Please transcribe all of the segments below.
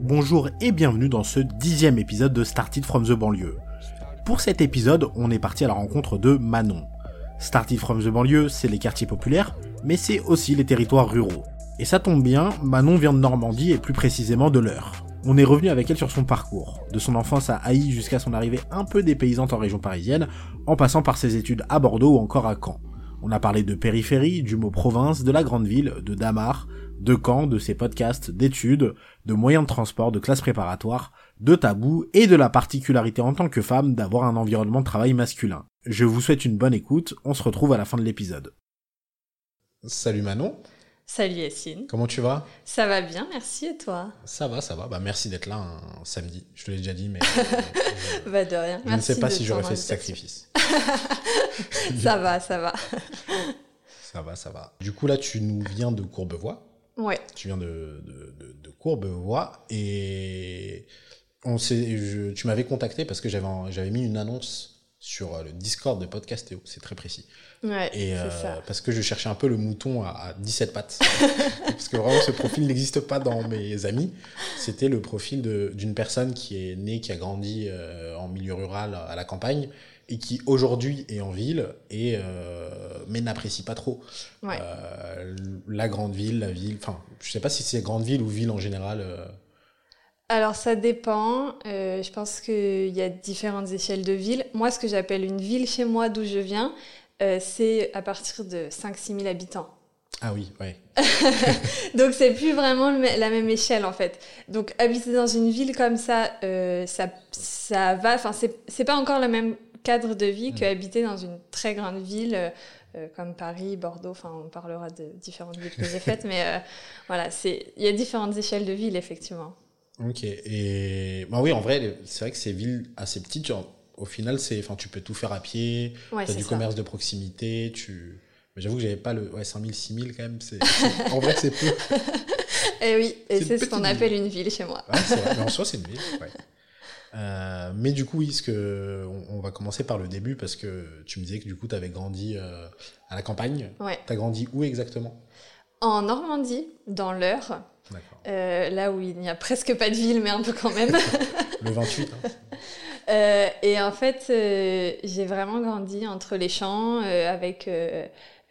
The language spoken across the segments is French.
Bonjour et bienvenue dans ce dixième épisode de Started from the banlieue. Pour cet épisode, on est parti à la rencontre de Manon. Started from the banlieue, c'est les quartiers populaires, mais c'est aussi les territoires ruraux. Et ça tombe bien, Manon vient de Normandie et plus précisément de l'Eure. On est revenu avec elle sur son parcours, de son enfance à Haï jusqu'à son arrivée un peu dépaysante en région parisienne, en passant par ses études à Bordeaux ou encore à Caen. On a parlé de périphérie, du mot province, de la grande ville, de Damar, de Caen, de ses podcasts, d'études, de moyens de transport, de classes préparatoires, de tabous et de la particularité en tant que femme d'avoir un environnement de travail masculin. Je vous souhaite une bonne écoute, on se retrouve à la fin de l'épisode. Salut Manon. Salut Yacine. Comment tu vas? Ça va bien, merci et toi? Ça va, ça va. Bah merci d'être là un samedi. Je te l'ai déjà dit, mais. bah de rien. Je ne sais pas si j'aurais fait ce sacrifice. ça va, ça va. ça va, ça va. Du coup, là, tu nous viens de Courbevoie. Ouais. Tu viens de, de, de, Courbevoie et on je, tu m'avais contacté parce que j'avais mis une annonce sur euh, le Discord de Podcastéo, c'est très précis. Ouais, et euh, ça. parce que je cherchais un peu le mouton à, 17 pattes. parce que vraiment ce profil n'existe pas dans mes amis. C'était le profil d'une personne qui est née, qui a grandi euh, en milieu rural à la campagne et qui aujourd'hui est en ville et euh, mais n'apprécie pas trop euh, la grande ville, la ville. Enfin, je sais pas si c'est grande ville ou ville en général. Euh. Alors ça dépend. je pense qu'il y a différentes échelles de ville. Moi, ce que j'appelle une ville chez moi, d'où je viens, c'est à partir de 5-6 000 habitants. Ah oui, ouais. Donc c'est plus vraiment la même échelle en fait. Donc habiter dans une ville comme ça, ça, ça va. Enfin, c'est pas encore la même cadre de vie que mm. habiter dans une très grande ville euh, euh, comme Paris, Bordeaux. Enfin, on parlera de différentes villes que j'ai faites, mais euh, voilà, c'est il y a différentes échelles de ville effectivement. Ok. Et bah oui, en vrai, c'est vrai que ces villes assez petites, au final, c'est, enfin, tu peux tout faire à pied. Ouais, tu as du commerce de proximité. Tu, mais j'avoue que j'avais pas le, ouais, 5000, 6000 quand même. C'est, en vrai, c'est peu. et eh oui, et c'est ce qu'on appelle une ville chez moi. vrai, mais en soi, c'est une ville. Ouais. Euh, mais du coup, oui, ce que, on, va commencer par le début parce que tu me disais que du coup, tu avais grandi euh, à la campagne. Ouais. Tu as grandi où exactement? En Normandie, dans l'Eure. Euh, là où il n'y a presque pas de ville, mais un peu quand même. le 28. Hein. et en fait, j'ai vraiment grandi entre les champs avec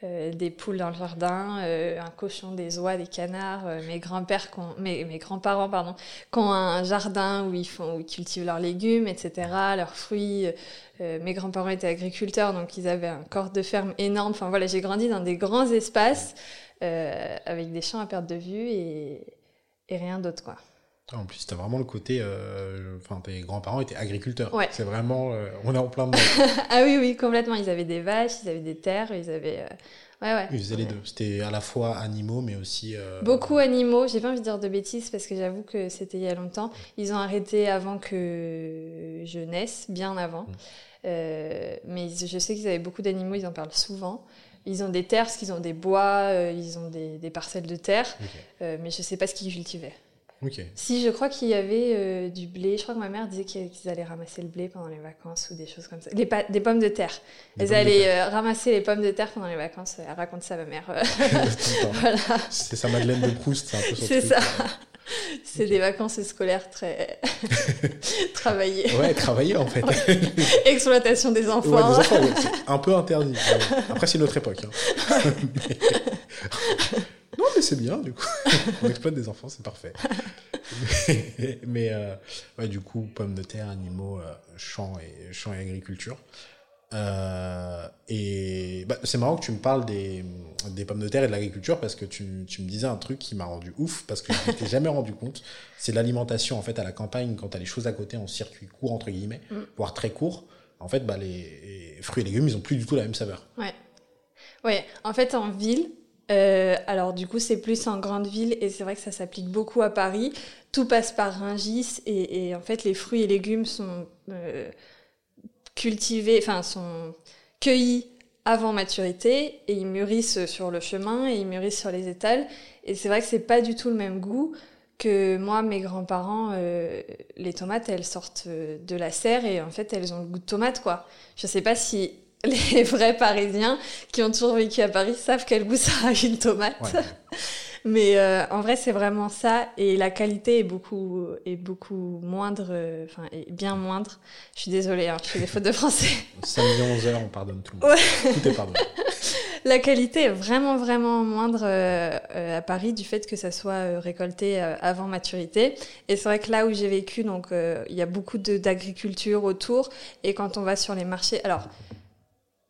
euh, des poules dans le jardin, euh, un cochon, des oies, des canards. Euh, mes grands-parents, pardon, qui ont un jardin où ils font, où cultivent leurs légumes, etc., leurs fruits. mes grands-parents étaient agriculteurs, donc ils avaient un corps de ferme énorme. Enfin voilà, j'ai grandi dans des grands espaces avec des champs à perte de vue et, et rien d'autre, quoi. En plus, tu as vraiment le côté. Euh, enfin, tes grands-parents étaient agriculteurs. Ouais. C'est vraiment. Euh, on est en plein dedans. ah oui, oui, complètement. Ils avaient des vaches, ils avaient des terres, ils avaient. Euh, ouais, ouais. Ils faisaient les deux. C'était à la fois animaux, mais aussi. Beaucoup animaux. J'ai pas envie de dire de bêtises parce que j'avoue que c'était il y a longtemps. Ils ont arrêté avant que je naisse, bien avant. Mmh. mais je sais qu'ils avaient beaucoup d'animaux, ils en parlent souvent. Ils ont des terres parce qu'ils ont des bois, ils ont des, des, parcelles de terre, mais je sais pas ce qu'ils cultivaient. Si, je crois qu'il y avait euh, du blé. Je crois que ma mère disait qu'ils allaient ramasser le blé pendant les vacances ou des choses comme ça. des pommes de terre. Elles allaient euh, ramasser les pommes de terre pendant les vacances. Elle raconte ça à ma mère. voilà. C'est sa Madeleine de Proust. C'est ça. C'est des vacances scolaires très travaillées. Ouais, travaillées en fait. Exploitation des enfants. Ouais, c'est un peu interdit. Après, c'est notre époque. Hein. Non, mais c'est bien, du coup. On exploite des enfants, c'est parfait. mais, euh, ouais, du coup, pommes de terre, animaux, euh, champs, et, champs et agriculture. Euh, et bah, c'est marrant que tu me parles des, des pommes de terre et de l'agriculture parce que tu, tu, me disais un truc qui m'a rendu ouf parce que je m'étais jamais rendu compte. C'est l'alimentation en fait à la campagne quand tu as les choses à côté en circuit court entre guillemets, mm. voire très court. En fait, bah, les, fruits et légumes, ils ont plus du tout la même saveur. Ouais. Ouais. En fait, en ville, euh, alors du coup, c'est plus en grande ville et c'est vrai que ça s'applique beaucoup à Paris. Tout passe par Ringis et, en fait, les fruits et légumes sont euh, cultivés, enfin sont cueillis avant maturité et ils mûrissent sur le chemin et ils mûrissent sur les étals. Et c'est vrai que c'est pas du tout le même goût que moi, mes grands-parents, euh, les tomates, elles sortent de la serre et en fait, elles ont le goût de tomate, quoi. Je sais pas si les vrais Parisiens qui ont toujours vécu à Paris savent quel goût ça a une tomate. Mais euh, en vrai, c'est vraiment ça. Et la qualité est beaucoup, est beaucoup moindre, euh, enfin, est bien moindre. Je suis désolée, hein, je fais des fautes de français. 5 millions 11 heures, on pardonne tout le monde. Ouais. Tout est pardonné. La qualité est vraiment, vraiment moindre euh, à Paris du fait que ça soit euh, récolté euh, avant maturité. Et c'est vrai que là où j'ai vécu, donc euh, il y a beaucoup d'agriculture autour. Et quand on va sur les marchés, alors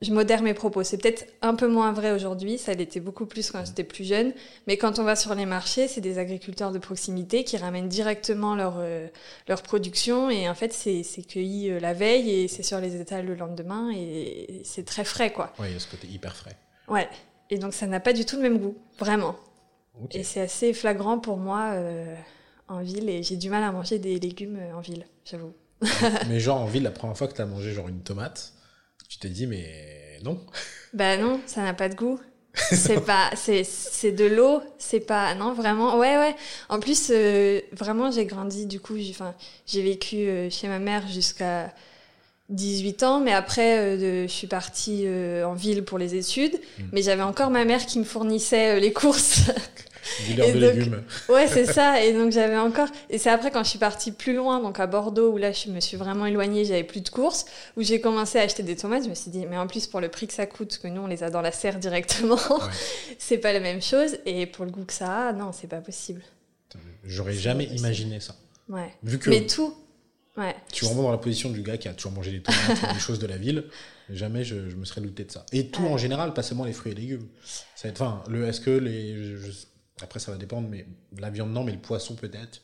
je modère mes propos. C'est peut-être un peu moins vrai aujourd'hui. Ça l'était beaucoup plus quand j'étais plus jeune. Mais quand on va sur les marchés, c'est des agriculteurs de proximité qui ramènent directement leur euh, leur production. Et en fait, c'est c'est cueilli euh, la veille et c'est sur les étals le lendemain. Et c'est très frais, quoi. Ouais, il y a ce côté hyper frais. Ouais. Et donc ça n'a pas du tout le même goût, vraiment. Et c'est assez flagrant pour moi euh, en ville et j'ai du mal à manger des légumes en ville, j'avoue. mais genre en ville, la première fois que tu as mangé genre une tomate, tu t'es dit mais non. Bah non, ça n'a pas de goût. C'est pas, c'est, c'est de l'eau, c'est pas, non, vraiment, ouais, ouais. En plus, euh, vraiment, j'ai grandi, du coup, j'ai, enfin, j'ai vécu euh, chez ma mère jusqu'à 18 ans, mais après, euh, de- je suis partie en ville pour les études, Mm. mais j'avais encore ma mère qui me fournissait les courses. Dealer de donc- légumes. Ouais, c'est ça. Et donc j'avais encore. Et c'est après quand je suis partie plus loin, donc à Bordeaux, où là je me suis vraiment éloignée, j'avais plus de courses, où j'ai commencé à acheter des tomates. Je me suis dit, mais en plus pour le prix que ça coûte, que nous on les a dans la serre directement, c'est pas la même chose. Et pour le goût que ça a, non, c'est pas possible. J'aurais jamais imaginé ça. Ouais. Vu que Mais tout. Ouais. je suis vraiment dans la position du gars qui a toujours mangé des tomates des choses de la ville, jamais je, je me serais douté de ça. Et tout Ouais. en général, pas seulement les fruits et légumes. Ça va être, enfin, le, est-ce que les, je- après ça va dépendre, mais la viande non, mais le poisson peut-être.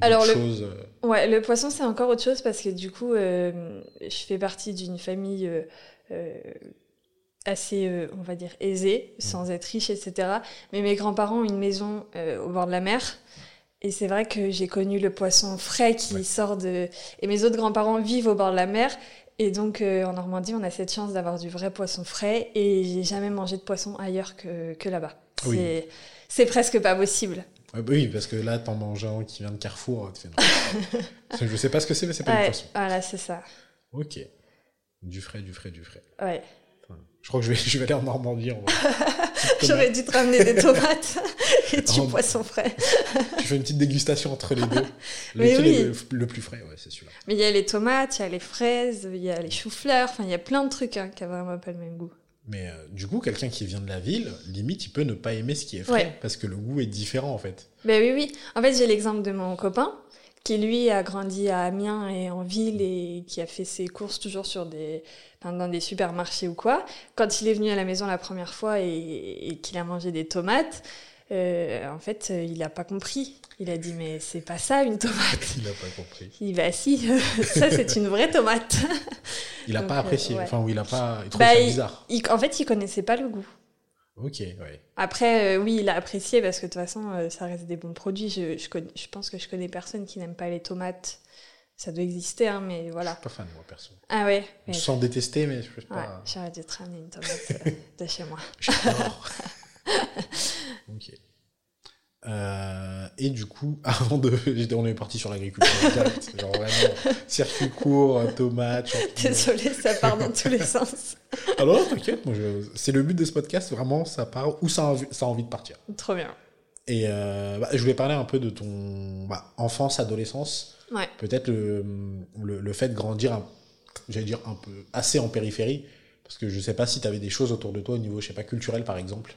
Alors, le- choses, euh, Ouais, le poisson, c'est encore autre chose parce que du coup, euh, je fais partie d'une famille euh, euh, assez, on va dire, aisée, sans être riche, etc. Mais mes grands-parents ont une maison au bord de la mer. Et c'est vrai que j'ai connu le poisson frais qui Ouais. sort de... Et mes autres grands-parents vivent au bord de la mer. Et donc, en Normandie, on a cette chance d'avoir du vrai poisson frais. Et j'ai jamais mangé de poisson ailleurs que, que là-bas. Oui. C'est- presque pas possible. ouais, bah oui, parce que là, t'en manges un qui vient de Carrefour, tu fais non. je sais pas ce que c'est, mais c'est pas Ouais, poisson. voilà, c'est ça. Ok. Du frais, du frais, du frais. Ouais. Enfin, je crois que je vais, je vais aller en Normandie. En J'aurais dû te ramener des tomates et du Oh. poisson frais. Tu fais une petite dégustation entre les deux. Mais Lequel oui. est le, le plus frais Ouais, c'est celui-là. Mais il y a les tomates, il y a les fraises, il y a les choux-fleurs, enfin il y a plein de trucs hein, qui n'ont vraiment pas le même goût. Mais euh, du coup, quelqu'un qui vient de la ville, limite, il peut ne pas aimer ce qui est frais, Ouais. parce que le goût est différent en fait. Ben oui, oui. En fait, j'ai l'exemple de mon copain qui lui a grandi à Amiens et en ville et qui a fait ses courses toujours sur des, enfin, dans des supermarchés ou quoi. Quand il est venu à la maison la première fois et, et qu'il a mangé des tomates, euh, en fait, euh, il n'a pas compris. Il a dit mais c'est pas ça une tomate. Il n'a pas compris. Il dit bah si, ça c'est une vraie tomate. Il n'a pas euh, apprécié, ouais. enfin, ou il a pas. Il trouve Bah, ça il- bizarre. Il- en fait, il connaissait pas le goût. Ok, ouais. Après, euh, oui, il a apprécié parce que de toute façon, euh, ça reste des bons produits. Je, je, connais- je pense que je connais personne qui n'aime pas les tomates. Ça doit exister, hein, mais Je voilà. suis pas fan, moi, perso. Ah ouais, Je sens détester, mais je peux ouais pas. j'aurais dû te ramener une tomate de chez moi. Ok. Euh, et du coup, avant de. On est parti sur l'agriculture. Genre vraiment, circuit court, euh, tomates. Désolée, ça part dans tous les sens. Alors, t'inquiète, moi, je- c'est le but de ce podcast, vraiment, ça part où ça a envie, ça a envie de partir. Trop bien. Et euh, bah, je voulais parler un peu de ton bah, enfance, adolescence. Ouais. Peut-être le, le, le fait de grandir, j'allais dire un peu assez en périphérie. Parce que je sais pas si tu avais des choses autour de toi au niveau, je sais pas, culturel par exemple.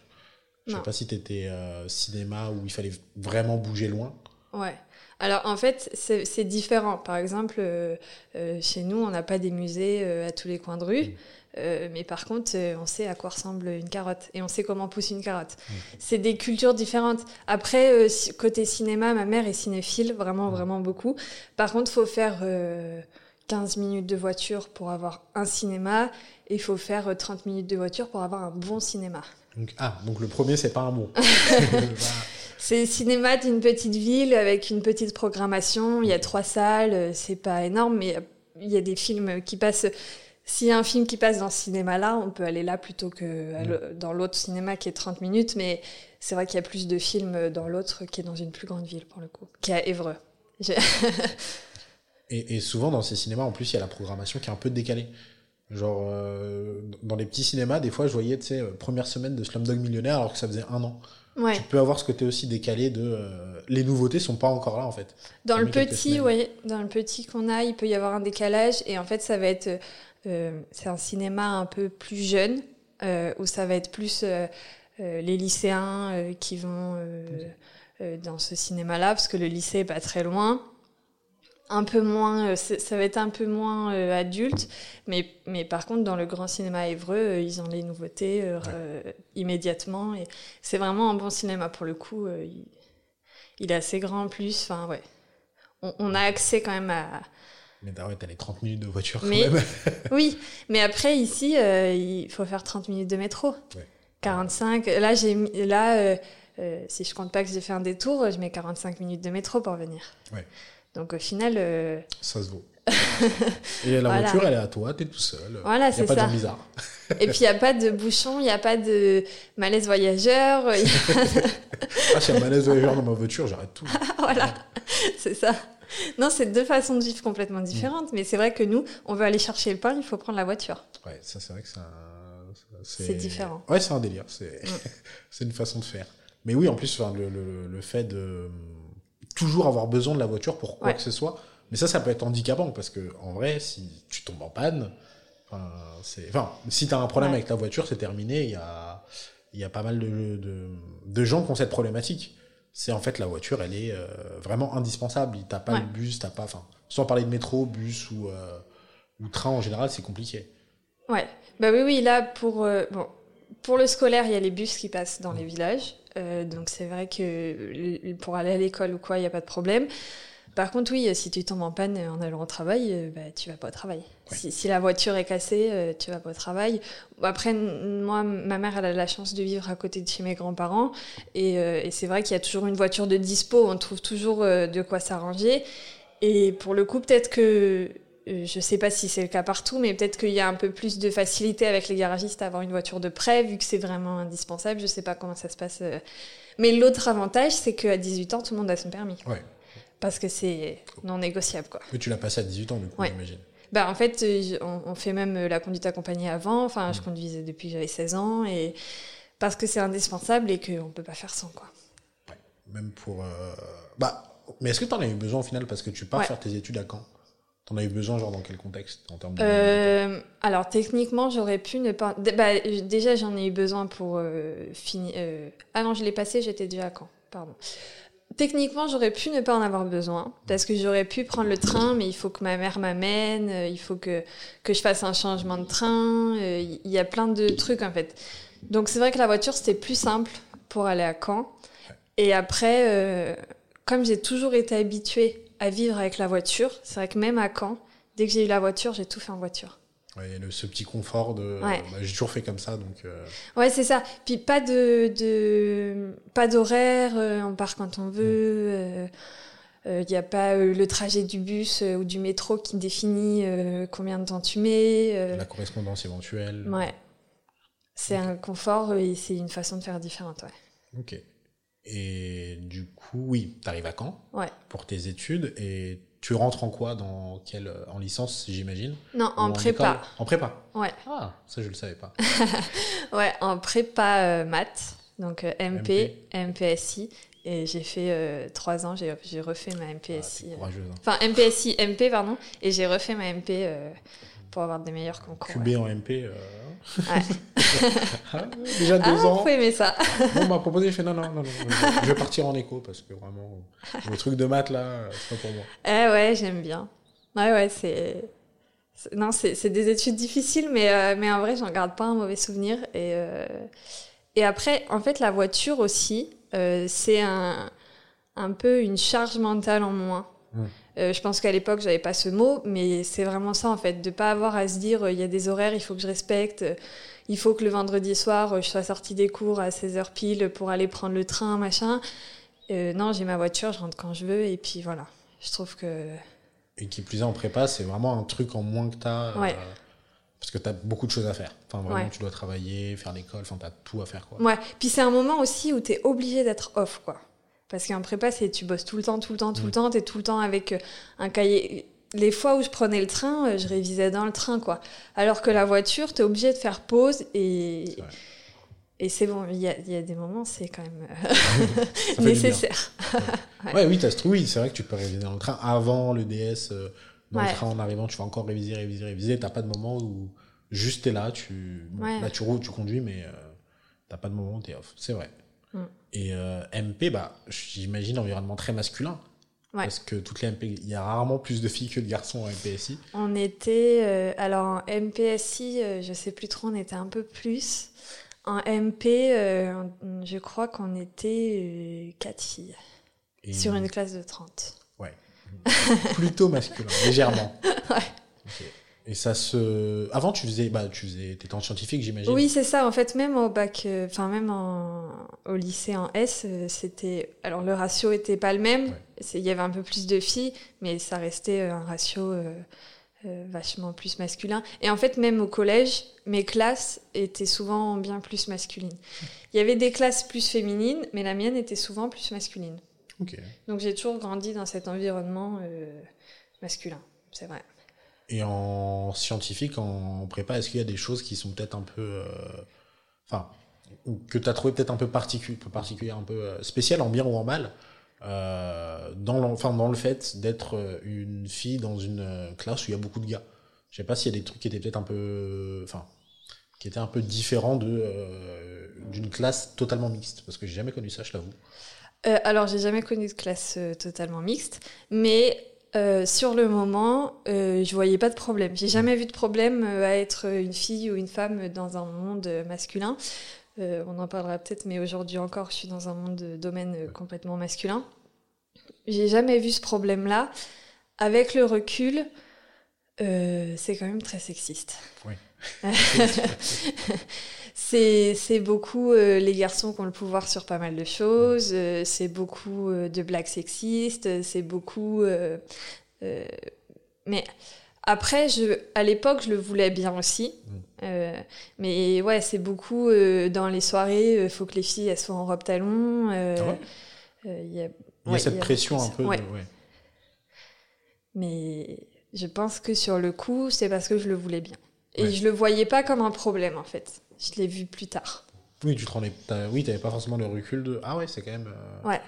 Je sais Non. pas si tu étais cinéma où il fallait vraiment bouger loin. Ouais. Alors en fait, c'est différent. Par exemple, euh, euh, chez nous, on n'a pas des musées euh, à tous les coins de rue. Mm. Euh, mais par contre, euh, on sait à quoi ressemble une carotte et on sait comment pousse une carotte. Mm. C'est des cultures différentes. Après, euh, côté cinéma, ma mère est cinéphile, vraiment, Mm. vraiment beaucoup. Par contre, faut faire euh, 15 minutes de voiture pour avoir un cinéma et il faut faire euh, 30 minutes de voiture pour avoir un bon cinéma. Donc, ah, donc le premier, c'est pas un mot. C'est le cinéma d'une petite ville avec une petite programmation. Il y a trois salles, euh, c'est pas énorme, mais il y a des films qui passent. S'il y a un film qui passe dans ce cinéma-là, on peut aller là plutôt que à le- dans l'autre cinéma qui est 30 minutes. Mais c'est vrai qu'il y a plus de films dans l'autre qui est dans une plus grande ville pour le coup, qui est à Évreux. Et, et souvent dans ces cinémas, en plus, il y a la programmation qui est un peu décalée. Genre, euh, dans les petits cinémas, des fois, je voyais, tu sais, euh, première semaine de Slumdog Millionnaire alors que ça faisait un an. Ouais. tu peux avoir ce côté aussi décalé de euh, les nouveautés sont pas encore là en fait. Dans Ça le petit, ouais, dans le petit qu'on a, il peut y avoir un décalage et en fait ça va être, euh, c'est un cinéma un peu plus jeune euh, où ça va être plus euh, les lycéens qui vont dans ce cinéma-là parce que le lycée est pas très loin. Un peu moins, euh, ça va être un peu moins euh, adulte, mais, mais par contre dans le grand cinéma Évreux, euh, ils ont les nouveautés immédiatement et c'est vraiment un bon cinéma pour le coup. il, il est assez grand en plus, enfin ouais. On, on a accès quand même à. Mais t'as ouais, t'as les 30 minutes de voiture Mais- quand même. Oui, mais après ici, euh, il faut faire 30 minutes de métro. Ouais. 45. Là, j'ai là, euh, euh, si je compte pas que j'ai fait un détour, je mets 45 minutes de métro pour venir. Ouais. Donc au final, euh, Ça se vaut. Et la Voilà. voiture, elle est à toi, t'es tout seul. Voilà, y a c'est pas de ça. gens bizarres. et puis il y a pas de bouchon, il y a pas de malaise voyageur. il y a- Ah, s'il y a un malaise voyageur dans ma voiture, j'arrête tout. voilà, c'est ça. Non, c'est deux façons de vivre complètement différentes, mais c'est vrai que nous, on veut aller chercher le pain, il faut prendre la voiture. Ouais, ça c'est vrai que c'est un- C'est différent. Ouais, c'est un délire. C'est Mm. c'est une façon de faire. Mais oui, en plus, enfin, le, le, le fait de toujours avoir besoin de la voiture pour quoi Ouais. que ce soit. Mais ça, ça peut être handicapant parce que en vrai, si tu tombes en panne, enfin, si t'as un problème Ouais. avec ta voiture, c'est terminé. Il y a, il y a pas mal de, de, de gens qui ont cette problématique. C'est en fait la voiture, elle est euh, vraiment indispensable. T'as pas Ouais. le bus, t'as pas, enfin, sans parler de métro, bus ou, euh, ou train en général, c'est compliqué. Ouais, bah oui, oui, là, pour, euh, bon, pour le scolaire, il y a les bus qui passent dans les villages. Euh, donc c'est vrai que pour aller à l'école ou quoi, il n'y a pas de problème. Par contre, oui, si tu tombes en panne en allant au travail, euh, bah, tu vas pas au travail. Ouais. Si, si la voiture est cassée, euh, tu vas pas au travail. Après, moi, ma mère, elle a la chance de vivre à côté de chez mes grands-parents. Et, euh, et c'est vrai qu'il y a toujours une voiture de dispo, on trouve toujours euh, de quoi s'arranger. Et pour le coup, peut-être que, euh, je sais pas si c'est le cas partout, mais peut-être qu'il y a un peu plus de facilité avec les garagistes à avoir une voiture de prêt, vu que c'est vraiment indispensable. Je sais pas comment ça se passe. euh. Mais l'autre avantage, c'est qu'à 18 ans, tout le monde a son permis. Ouais. Parce que c'est non négociable, quoi. Mais tu l'as passé à 18 ans, du coup, Ouais. j'imagine. Bah, en fait, euh, on, on fait même la conduite accompagnée avant. Enfin, je conduisais depuis que j'avais 16 ans. Et parce que c'est indispensable et qu'on peut pas faire sans, quoi. Même pour. euh, Bah, mais est-ce que t'en as eu besoin au final parce que tu pars Ouais. faire tes études à Caen? T'en as eu besoin, genre dans quel contexte en termes de. Euh, alors techniquement, j'aurais pu ne pas. Bah, déjà, j'en ai eu besoin pour euh, finir. euh, Ah non, je l'ai passé, j'étais déjà à Caen. Pardon. Techniquement, j'aurais pu ne pas en avoir besoin parce que j'aurais pu prendre le train, mais il faut que ma mère m'amène, euh, il faut que, que je fasse un changement de train. euh, Il y a plein de trucs en fait. Donc c'est vrai que la voiture c'était plus simple pour aller à Caen. Et après, euh, comme j'ai toujours été habituée à vivre avec la voiture, c'est vrai que même à Caen, dès que j'ai eu la voiture, j'ai tout fait en voiture. Ouais, le- ce petit confort de. Ouais. bah, j'ai toujours fait comme ça, donc. euh, Ouais, c'est ça. Puis pas de, de pas d'horaire, euh, on part quand on veut. Il n'y a pas euh, le trajet du bus ou du métro qui définit combien de temps tu mets. La correspondance éventuelle. ouais. C'est un confort et c'est une façon de faire différente, ouais. Ok. Et du coup, oui, t'arrives à Caen Ouais. pour tes études et tu rentres en quoi dans quelle, En licence, j'imagine Non, en prépa. école En prépa Ouais. Ah, ça, je le savais pas. Ouais, en prépa euh, maths, donc euh, MP, MPSI. Et j'ai fait euh, trois ans, j'ai j'ai refait ma Ah, MPSI. courageuse. hein. Enfin, MPSI, MP, pardon. Et j'ai refait ma MP pour avoir des meilleurs concours. QB ouais. en MP. euh, Ouais. ah, déjà deux Ah, ans. faut aimer ça. On m'a proposé, je fais non, non, non, non, je vais partir en écho parce que vraiment, le truc de maths là, c'est pas pour moi. Eh ouais, j'aime bien. Ouais, ouais, c'est. Non, c'est des études difficiles, mais, euh, mais en vrai, j'en garde pas un mauvais souvenir. Et, euh, et après, en fait, la voiture aussi, euh, c'est un, un peu une charge mentale en moins. Mm. Euh, je pense qu'à l'époque, j'avais pas ce mot, mais c'est vraiment ça, en fait, de pas avoir à se dire, euh, il y a des horaires, il faut que je respecte. euh, Il faut que le vendredi soir, je sois sortie des cours à 16h pile pour aller prendre le train, machin. Non, j'ai ma voiture, je rentre quand je veux, et puis voilà. Je trouve que Et qui plus est en prépa, c'est vraiment un truc en moins que t'as. euh, Ouais. parce que t'as beaucoup de choses à faire. Enfin, vraiment, Ouais. tu dois travailler, faire l'école, enfin, t'as tout à faire quoi. Ouais, puis c'est un moment aussi où t'es obligé d'être off, quoi. Parce qu'en prépa, c'est tu bosses tout le temps, tout le temps, tout Mm. le temps, t'es tout le temps avec euh, un cahier. Les fois où je prenais le train, euh, je révisais dans le train, quoi. Alors que la voiture, t'es obligé de faire pause et et c'est bon, il y a, y a, des moments, c'est quand même euh, nécessaire. ouais. ouais. oui, oui c'est vrai que tu peux réviser dans le train avant le DS. Euh, dans le train en arrivant, tu vas encore réviser, réviser, réviser. T'as pas de moment où juste t'es là, tu, là tu roules, tu conduis, mais euh, t'as pas de moment où t'es off. C'est vrai. Et MP, bah, j'imagine environnement très masculin. Parce que toutes les MP, il y a rarement plus de filles que de garçons en MPSI. On était, alors en MPSI, je sais plus trop, on était un peu plus. En MP, euh, je crois qu'on était 4 euh, filles. Sur une classe de 30. Ouais. Plutôt masculin, légèrement. Ouais. Et ça se. Avant, tu faisais, bah, tu faisais, étais en scientifique, j'imagine. Oui, c'est ça. En fait, même au bac, euh, enfin même au lycée en S, c'était. Alors le ratio était pas le même. Il y avait un peu plus de filles, mais ça restait un ratio euh, vachement plus masculin. Et en fait, même au collège, mes classes étaient souvent bien plus masculines. Il y avait des classes plus féminines, mais la mienne était souvent plus masculine. Donc j'ai toujours grandi dans cet environnement euh, masculin, c'est vrai. Et en scientifique, en prépa, est-ce qu'il y a des choses qui sont peut-être un peu... Euh, enfin, que tu as trouvé peut-être un peu particulier, un peu spécial en bien ou en mal euh, dans, enfin, dans le fait d'être euh, une fille dans une euh, classe où il y a beaucoup de gars. Je sais pas s'il y a des trucs qui étaient peut-être un peu, enfin, qui étaient un peu différents d'une classe totalement mixte, parce que j'ai jamais connu ça, je l'avoue. alors, j'ai jamais connu de classe totalement mixte, mais sur le moment, je voyais pas de problème. J'ai jamais vu de problème à être une fille ou une femme dans un monde masculin. Euh, on en parlera peut-être, mais aujourd'hui encore, je suis dans un monde de domaine euh, complètement masculin. J'ai jamais vu ce problème-là. Avec le recul, euh, c'est quand même très sexiste. Oui. c'est beaucoup les garçons qui ont le pouvoir sur pas mal de choses, c'est beaucoup de blagues sexistes, c'est beaucoup... mais après, je, à l'époque, je le voulais bien aussi. Mm. Euh, mais ouais, c'est beaucoup euh, dans les soirées, il euh, faut que les filles elles soient en robe talon. Ah il y a, cette pression un peu. Mais je pense que sur le coup, c'est parce que je le voulais bien. Et je le voyais pas comme un problème en fait. Je l'ai vu plus tard. Oui, tu te rendais, oui, t'avais pas forcément le recul de ah ouais, c'est quand même. Ouais.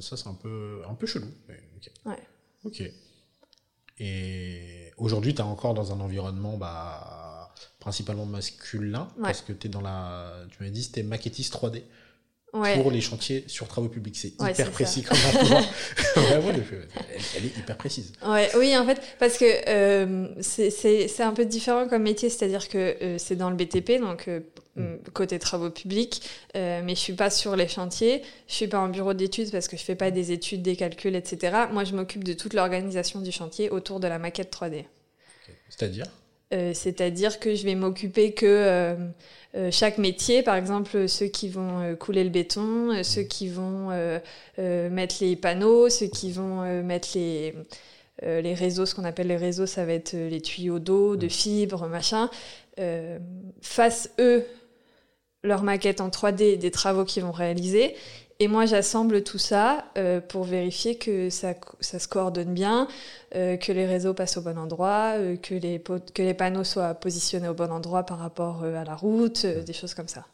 Ça c'est un peu, un peu chelou. Ouais. Ok. Et aujourd'hui, tu es encore dans un environnement bah, principalement masculin, parce que tu es dans la. Tu m'as dit, c'était maquettiste 3D. Pour les chantiers sur travaux publics. C'est hyper précis comme emploi. elle, est hyper précise. Ouais, oui, en fait, parce que euh, c'est un peu différent comme métier, c'est-à-dire que euh, c'est dans le BTP, donc euh, Mm. côté travaux publics, mais je suis pas sur les chantiers, je suis pas en bureau d'études parce que je fais pas des études, des calculs, etc. Moi, je m'occupe de toute l'organisation du chantier autour de la maquette 3D. C'est-à-dire? Euh, C'est-à-dire que je vais m'occuper que euh, chaque métier, par exemple ceux qui vont couler le béton, ceux mm. qui vont mettre les panneaux, ceux qui vont mettre les les réseaux, ce qu'on appelle les réseaux, ça va être les tuyaux d'eau, de mm. fibres, machin. Euh, fassent eux leur maquette en 3D des travaux qu'ils vont réaliser. Et moi, j'assemble tout ça euh, pour vérifier que ça, ça se coordonne bien, euh, que les réseaux passent au bon endroit, euh, que, les que les panneaux soient positionnés au bon endroit par rapport à la route, des choses comme ça.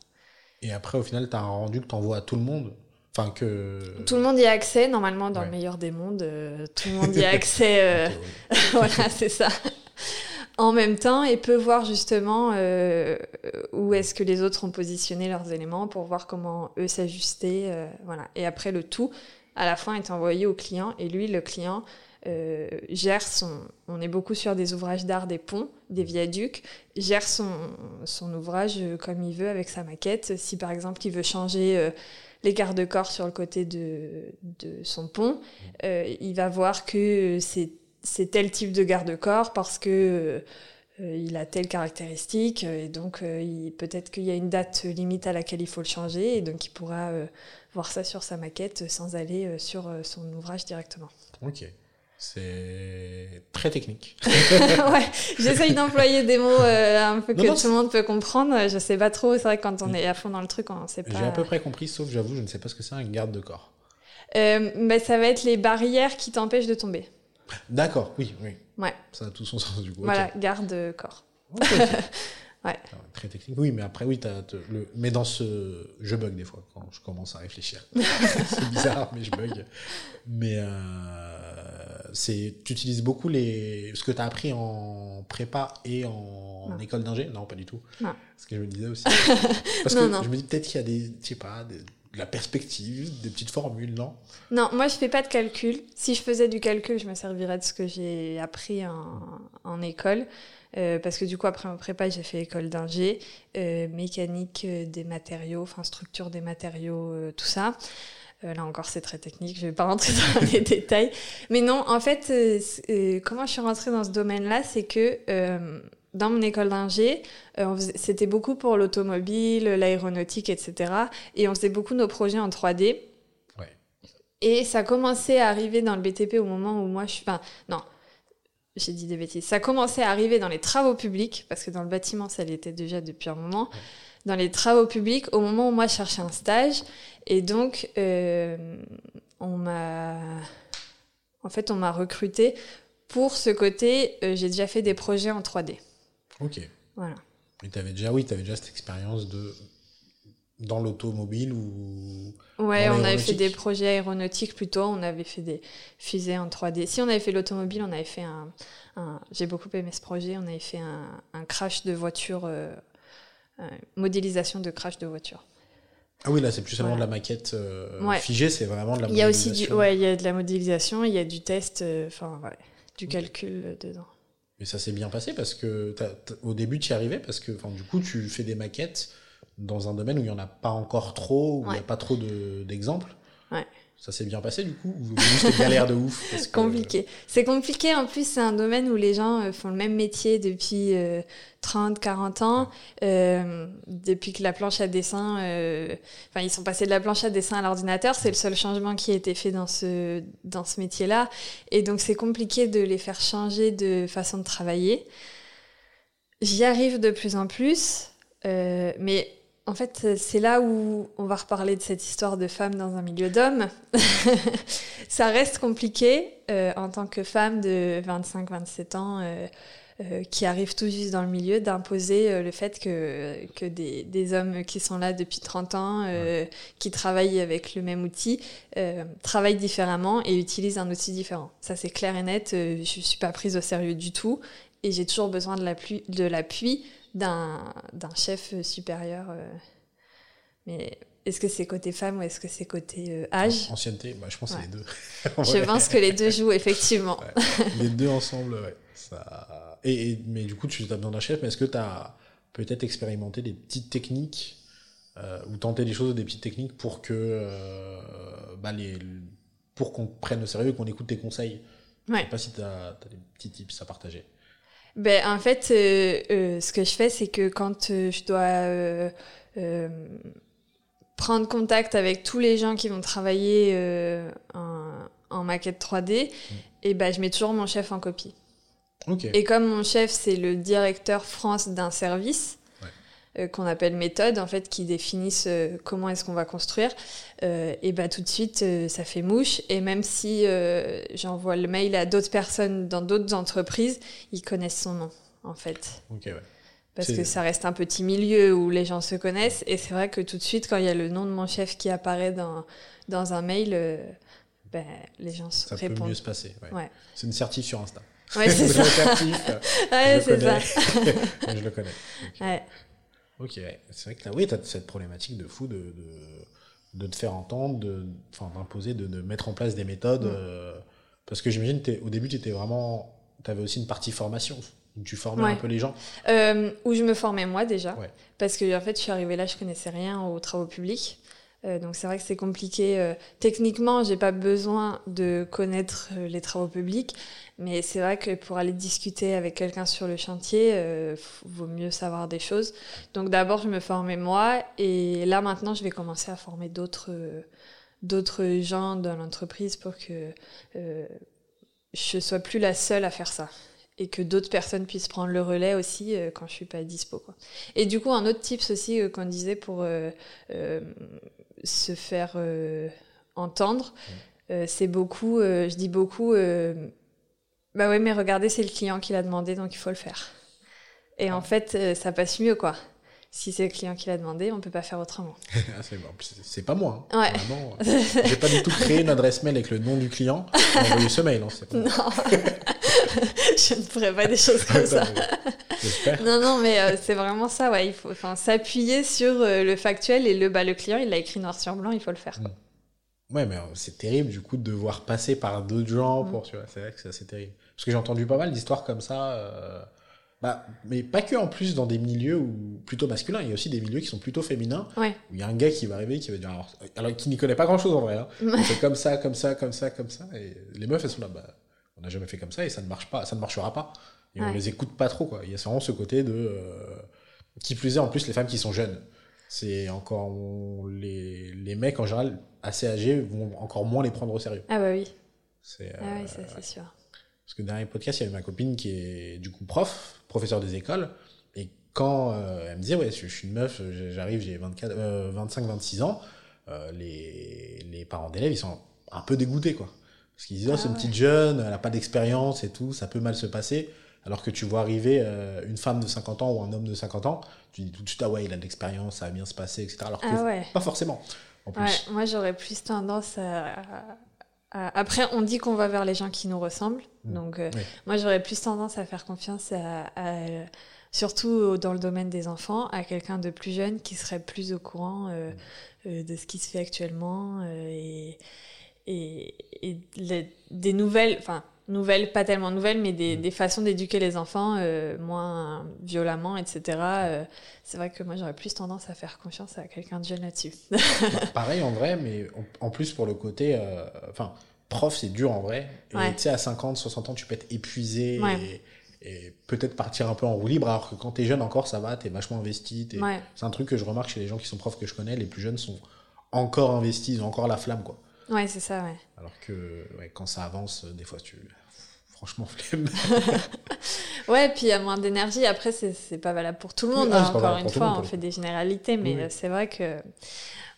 Et après, au final, tu as un rendu que tu envoies à tout le monde? Enfin, que... Tout le monde y a accès, normalement, dans le meilleur des mondes. tout le monde y a accès. voilà, c'est ça en même temps et peut voir justement euh, où est-ce que les autres ont positionné leurs éléments pour voir comment eux s'ajuster. Euh, voilà. Et après, le tout, à la fin, est envoyé au client et lui, le client, euh, gère son. On est beaucoup sur des ouvrages d'art, des ponts, des viaducs, gère son, son ouvrage comme il veut avec sa maquette. Si par exemple il veut changer les garde-corps sur le côté de, de son pont, il va voir que c'est c'est tel type de garde-corps parce que euh, il a telle caractéristique et donc euh, peut-être qu'il y a une date limite à laquelle il faut le changer et donc il pourra euh, voir ça sur sa maquette sans aller sur son ouvrage directement. Ok. C'est très technique. ouais, j'essaye d'employer des mots un peu que tout le monde peut comprendre. Je sais pas trop. C'est vrai que quand on est à fond dans le truc, on sait pas. J'ai à peu près compris, sauf j'avoue, je ne sais pas ce que c'est un garde de corps. Ben, ça va être les barrières qui t'empêchent de tomber. D'accord, oui, oui. Ouais. Ça a tout son sens du coup. Voilà, garde-corps. Ouais. Très technique. Oui, mais après, oui, t'as, le... mais dans ce. Je bug des fois quand je commence à réfléchir. c'est bizarre, mais je bug. Mais euh... c'est... tu utilises beaucoup les... ce que tu as appris en prépa et en, école d'ingé? Non, pas du tout. Non. Ce que je me disais aussi. Parce que je me dis peut-être qu'il y a des. Je sais pas, de la perspective, des petites formules, non? Non, moi je fais pas de calcul. Si je faisais du calcul, je me servirais de ce que j'ai appris en, en école. Euh, parce que du coup, après en prépa, j'ai fait école d'ingé, euh, mécanique euh, des matériaux, enfin structure des matériaux, tout ça. là encore, c'est très technique, je vais pas rentrer dans les détails. Mais non, en fait, comment je suis rentrée dans ce domaine-là, c'est que dans mon école d'ingé, c'était beaucoup pour l'automobile, l'aéronautique, etc. Et on faisait beaucoup nos projets en 3D. Et ça commençait à arriver dans le BTP au moment où moi je suis. Enfin, non, j'ai dit des bêtises. Ça commençait à arriver dans les travaux publics, parce que dans le bâtiment, ça l'était déjà depuis un moment. Dans les travaux publics, au moment où moi je cherchais un stage, et donc euh, on m'a, en fait, on m'a recruté pour ce côté. Euh, j'ai déjà fait des projets en 3D. Ok. Voilà. Et avais déjà, oui, tu avais déjà cette expérience de dans l'automobile ou Ouais, on avait fait des projets aéronautiques plutôt, on avait fait des fusées en 3D. Si on avait fait l'automobile, on avait fait un, j'ai beaucoup aimé ce projet, on avait fait un, crash de voiture, euh, modélisation de crash de voiture. Ah oui, là c'est plus seulement de la maquette euh, figée, c'est vraiment de la modélisation. Il y a aussi du, ouais, il y a de la modélisation, il y a du test, euh, enfin ouais, du calcul dedans. Mais ça s'est bien passé parce que au début tu y arrivais parce que du coup tu fais des maquettes dans un domaine où il n'y en a pas encore trop, où il n'y a pas trop d'exemples. ouais. Ça s'est bien passé du coup Ou juste galère de ouf C'est compliqué. C'est compliqué. En plus, c'est un domaine où les gens euh, font le même métier depuis 30, euh, 40 ans. Euh, depuis que la planche à dessin... Euh, enfin, ils sont passés de la planche à dessin à l'ordinateur. C'est le seul changement qui a été fait dans ce, dans ce métier-là. Et donc, c'est compliqué de les faire changer de façon de travailler. J'y arrive de plus en plus. mais en fait, c'est là où on va reparler de cette histoire de femme dans un milieu d'hommes. ça reste compliqué euh, en tant que femme de 25-27 ans euh, euh, qui arrive tout juste dans le milieu d'imposer le fait que, que des, des, hommes qui sont là depuis 30 ans, qui travaillent avec le même outil, travaillent différemment et utilisent un outil différent. Ça, c'est clair et net. je ne suis pas prise au sérieux du tout et j'ai toujours besoin de l'appui d'un chef supérieur. Euh. Mais est-ce que c'est côté femme ou est-ce que c'est côté euh, âge? Ancienneté, bah, je pense que c'est les deux. je pense que les deux jouent, effectivement. Les deux ensemble, ouais. Ça... Et, mais du coup, tu as besoin d'un chef, mais est-ce que tu as peut-être expérimenté des petites techniques euh, ou tenté des choses, des petites techniques pour que bah, les, pour qu'on prenne au sérieux, qu'on écoute tes conseils? Ouais. Je sais pas si tu as, as, des petits tips à partager ben, En fait, euh, euh, ce que je fais, c'est que quand euh, je dois prendre contact avec tous les gens qui vont travailler en, en, maquette 3D, mm. et ben, je mets toujours mon chef en copie. Et comme mon chef, c'est le directeur France d'un service, euh, qu'on appelle méthode, en fait, qui définissent euh, comment est-ce qu'on va construire, euh, et bah tout de suite, ça fait mouche. Et même si j'envoie le mail à d'autres personnes dans d'autres entreprises, ils connaissent son nom, en fait. Parce que ça reste un petit milieu où les gens se connaissent. Et c'est vrai que tout de suite, quand il y a le nom de mon chef qui apparaît dans, dans un mail, ben, les gens se répondent. Ça peut mieux se passer. Ouais. C'est une certif sur Insta. Ouais, c'est ça. ouais, ça. je le connais. Ouais. Ok, c'est vrai que là, oui, tu as cette problématique de fou de, de, de te faire entendre, d'imposer, de, de, mettre en place des méthodes. Mm. Euh, parce que j'imagine, au début, tu étais vraiment. Tu avais aussi une partie formation, où tu formais un peu les gens. Euh, où je me formais moi déjà. Parce que, en fait, je suis arrivée là, je connaissais rien aux travaux publics. Euh, donc c'est vrai que c'est compliqué. Euh, techniquement, j'ai pas besoin de connaître les travaux publics, mais c'est vrai que pour aller discuter avec quelqu'un sur le chantier, euh, vaut mieux savoir des choses. Donc d'abord, je me formais moi, et là maintenant, je vais commencer à former d'autres d'autres gens dans l'entreprise pour que je sois plus la seule à faire ça et que d'autres personnes puissent prendre le relais aussi quand je suis pas dispo quoi. Et du coup un autre tips aussi qu'on disait pour se faire euh, entendre. Euh, c'est beaucoup, euh, je dis beaucoup, bah ouais, mais regardez, c'est le client qui l'a demandé, donc il faut le faire. Et en fait, ça passe mieux, quoi si c'est le client qui l'a demandé, on peut pas faire autrement. Ah, c'est pas moi. Hein. Ouais. J'ai pas du tout créé une adresse mail avec le nom du client envoyé ce mail. Hein, non, je ne ferai pas des choses comme ça. non, non, mais euh, c'est vraiment ça. Ouais, il faut s'appuyer sur euh, le factuel et le, bah, le client, il l'a écrit noir sur blanc, il faut le faire. Quoi. Mm. Ouais, mais euh, c'est terrible du coup de devoir passer par d'autres gens pour. Mm. c'est vrai que c'est assez terrible. Parce que j'ai entendu pas mal d'histoires comme ça. Bah, mais pas que en plus dans des milieux où, plutôt masculins, il y a aussi des milieux qui sont plutôt féminins. Où il y a un gars qui va arriver qui va dire alors, qui n'y connaît pas grand chose en vrai. Hein. On fait comme ça, comme ça, comme ça, comme ça. Et les meufs elles sont là, bah, on n'a jamais fait comme ça et ça ne marche pas, ça ne marchera pas. Et on les écoute pas trop quoi. Il y a vraiment ce côté de euh, qui plus est en plus les femmes qui sont jeunes. C'est encore les, les mecs en général assez âgés vont encore moins les prendre au sérieux. Ah bah oui. C'est ah oui, ça c'est sûr. Parce que dernier podcast, il y avait ma copine qui est du coup prof, professeur des écoles. Et quand euh, elle me disait, ouais, je, suis une meuf, j'arrive, j'ai 25, 26 ans, euh, les, les parents d'élèves, ils sont un peu dégoûtés, quoi. Parce qu'ils disent, oh, c'est une ah petite jeune, elle n'a pas d'expérience et tout, ça peut mal se passer. Alors que tu vois arriver euh, une femme de 50 ans ou un homme de 50 ans, tu dis tout de suite, ah ouais, il a de l'expérience, ça va bien se passer, etc. Alors que ah pas forcément. En plus. moi, j'aurais plus tendance à, après, on dit qu'on va vers les gens qui nous ressemblent. Mm. Donc, euh, moi, j'aurais plus tendance à faire confiance à, surtout dans le domaine des enfants, à quelqu'un de plus jeune qui serait plus au courant euh, mm. euh, de ce qui se fait actuellement et, et, des nouvelles, enfin, nouvelles, pas tellement nouvelles, mais des, mm. façons d'éduquer les enfants moins violemment, etc. c'est vrai que moi, j'aurais plus tendance à faire confiance à quelqu'un de jeune là-dessus. Bah, pareil en vrai, mais en, plus pour le côté, enfin prof, c'est dur en vrai. Et tu sais, à 50, 60 ans, tu peux être épuisé et, peut-être partir un peu en roue libre. Alors que quand t'es jeune encore, ça va, t'es vachement investi. C'est un truc que je remarque chez les gens qui sont profs que je connais. Les plus jeunes sont encore investis, ils ont encore la flamme, quoi. Ouais, c'est ça, ouais. Alors que quand ça avance, des fois, tu. Franchement, flemme. ouais, puis il y a moins d'énergie. Après, c'est pas valable pour tout le monde. Hein, encore une fois, on fait des généralités, mais c'est vrai que.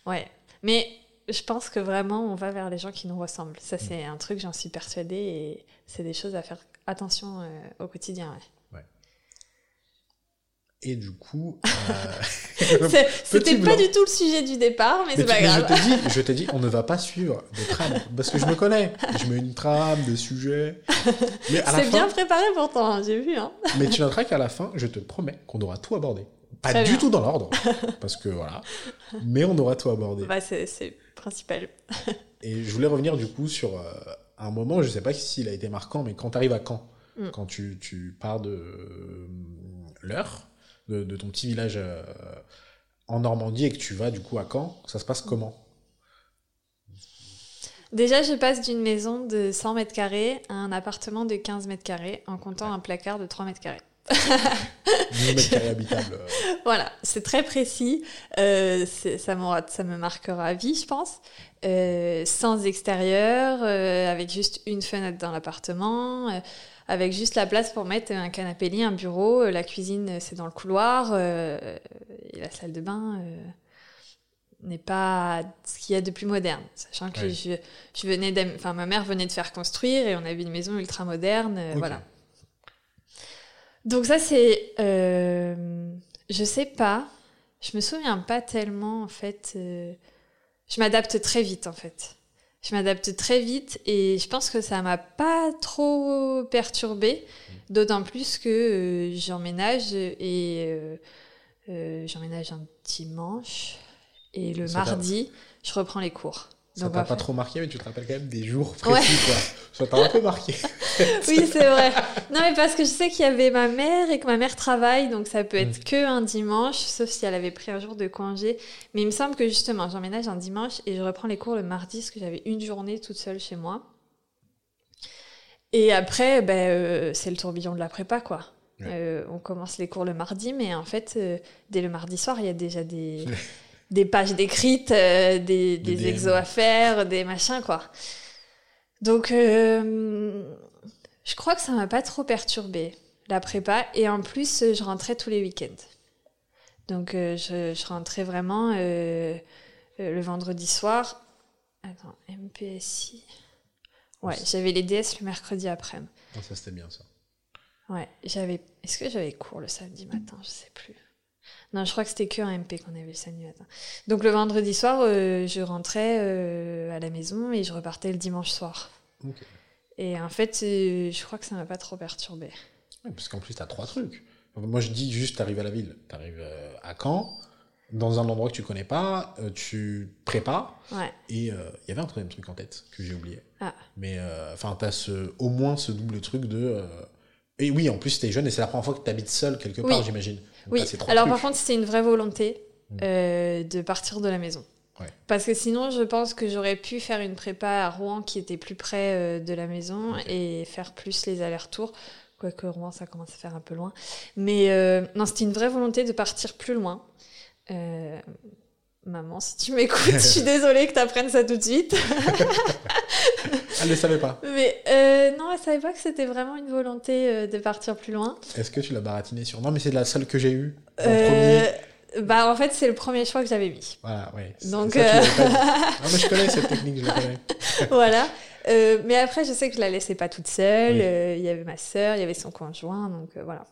Ouais. Mais je pense que vraiment, on va vers les gens qui nous ressemblent. Ça, c'est un truc, j'en suis persuadée, et c'est des choses à faire attention euh, au quotidien. Ouais. Et du coup. Euh... C'était pas du tout le sujet du départ, mais, c'est pas grave. Je t'ai dit, dit, on ne va pas suivre des trames, parce que je me connais. Je mets une trame, des sujets. C'est bien préparé pourtant, hein, j'ai vu. Hein. mais tu noteras qu'à la fin, je te promets qu'on aura tout abordé. Pas du tout dans l'ordre, parce que voilà. Mais on aura tout abordé. Bah, c'est principal. et je voulais revenir du coup sur euh, un moment, je sais pas s'il a été marquant, mais quand tu arrives à Caen, mm. quand tu, tu, pars de euh, l'heure, de, de, ton petit village euh, en Normandie et que tu vas du coup à Caen, ça se passe comment? Déjà, je passe d'une maison de 100 mètres carrés à un appartement de 15 mètres carrés en comptant un placard de 3 mètres carrés. habitable. Voilà, c'est très précis. Euh, ça, ça me marquera à vie, je pense. Euh, sans extérieur, euh, avec juste une fenêtre dans l'appartement, euh, avec juste la place pour mettre un canapé lit, un bureau. Euh, la cuisine, c'est dans le couloir. et la salle de bain n'est pas ce qu'il y a de plus moderne. Sachant que je, je, venais enfin, ma mère venait de faire construire et on avait une maison ultra moderne. Voilà. Donc ça c'est, euh, je sais pas, je me souviens pas tellement en fait. Euh, je m'adapte très vite en fait. Je m'adapte très vite et je pense que ça m'a pas trop perturbée, d'autant plus que euh, j'emménage et euh, euh, j'emménage un dimanche et le mardi je reprends les cours. Ça t'a pas trop marqué, mais tu te rappelles quand même des jours précis, quoi. Ça t'a un peu marqué. oui, c'est vrai. Non, mais parce que je sais qu'il y avait ma mère et que ma mère travaille, donc ça peut être mm. que un dimanche, sauf si elle avait pris un jour de congé. Mais il me semble que justement, j'emménage un dimanche et je reprends les cours le mardi, parce que j'avais une journée toute seule chez moi. Et après, ben, euh, c'est le tourbillon de la prépa, quoi. Euh, on commence les cours le mardi, mais en fait, euh, dès le mardi soir, il y a déjà des. des pages décrites, euh, des, des, exos à faire, des machins, quoi. Donc, euh, je crois que ça m'a pas trop perturbé, la prépa. Et en plus, je rentrais tous les week-ends. Donc, euh, je, je, rentrais vraiment le vendredi soir. Attends, MPSI. Ouais, j'avais les DS le mercredi après. Ah, ça, c'était bien, ça. Ouais, j'avais. Est-ce que j'avais cours le samedi matin? Je sais plus. Non, je crois que c'était que un MP qu'on avait le samedi matin. Donc le vendredi soir, euh, je rentrais euh, à la maison et je repartais le dimanche soir. Et en fait, euh, je crois que ça m'a pas trop perturbé. Parce qu'en plus, t'as trois trucs. Moi, je dis juste, t'arrives à la ville. T'arrives euh, à Caen, dans un endroit que tu connais pas, tu prépares. Ouais. Et euh, il y avait un troisième truc en tête que j'ai oublié. Ah. Mais euh, enfin, t'as ce, au moins ce double truc de. euh, Et oui, en plus, t'es jeune et c'est la première fois que t'habites seul quelque part, Oui. j'imagine. Oui. Alors par contre, c'était une vraie volonté Mm. euh, de partir de la maison. Ouais. Parce que sinon, je pense que j'aurais pu faire une prépa à Rouen qui était plus près euh, de la maison et faire plus les allers-retours. Quoique Rouen, ça commence à faire un peu loin. Mais euh, non, c'était une vraie volonté de partir plus loin. Euh, Maman, si tu m'écoutes, je suis désolée que tu apprennes ça tout de suite. Elle ne savait pas. Mais euh, non, elle savait pas que c'était vraiment une volonté euh, de partir plus loin. Est-ce que tu l'as baratiné sur. Non, mais c'est la seule que j'ai eue. En Euh, premier. bah, en fait, c'est le premier choix que j'avais mis. Voilà. C'est- donc, ça, euh. Non, mais je connais cette technique, je la connais. voilà. Mais après, je sais que je la laissais pas toute seule. Oui. Il y avait ma sœur, il y avait son conjoint, donc voilà.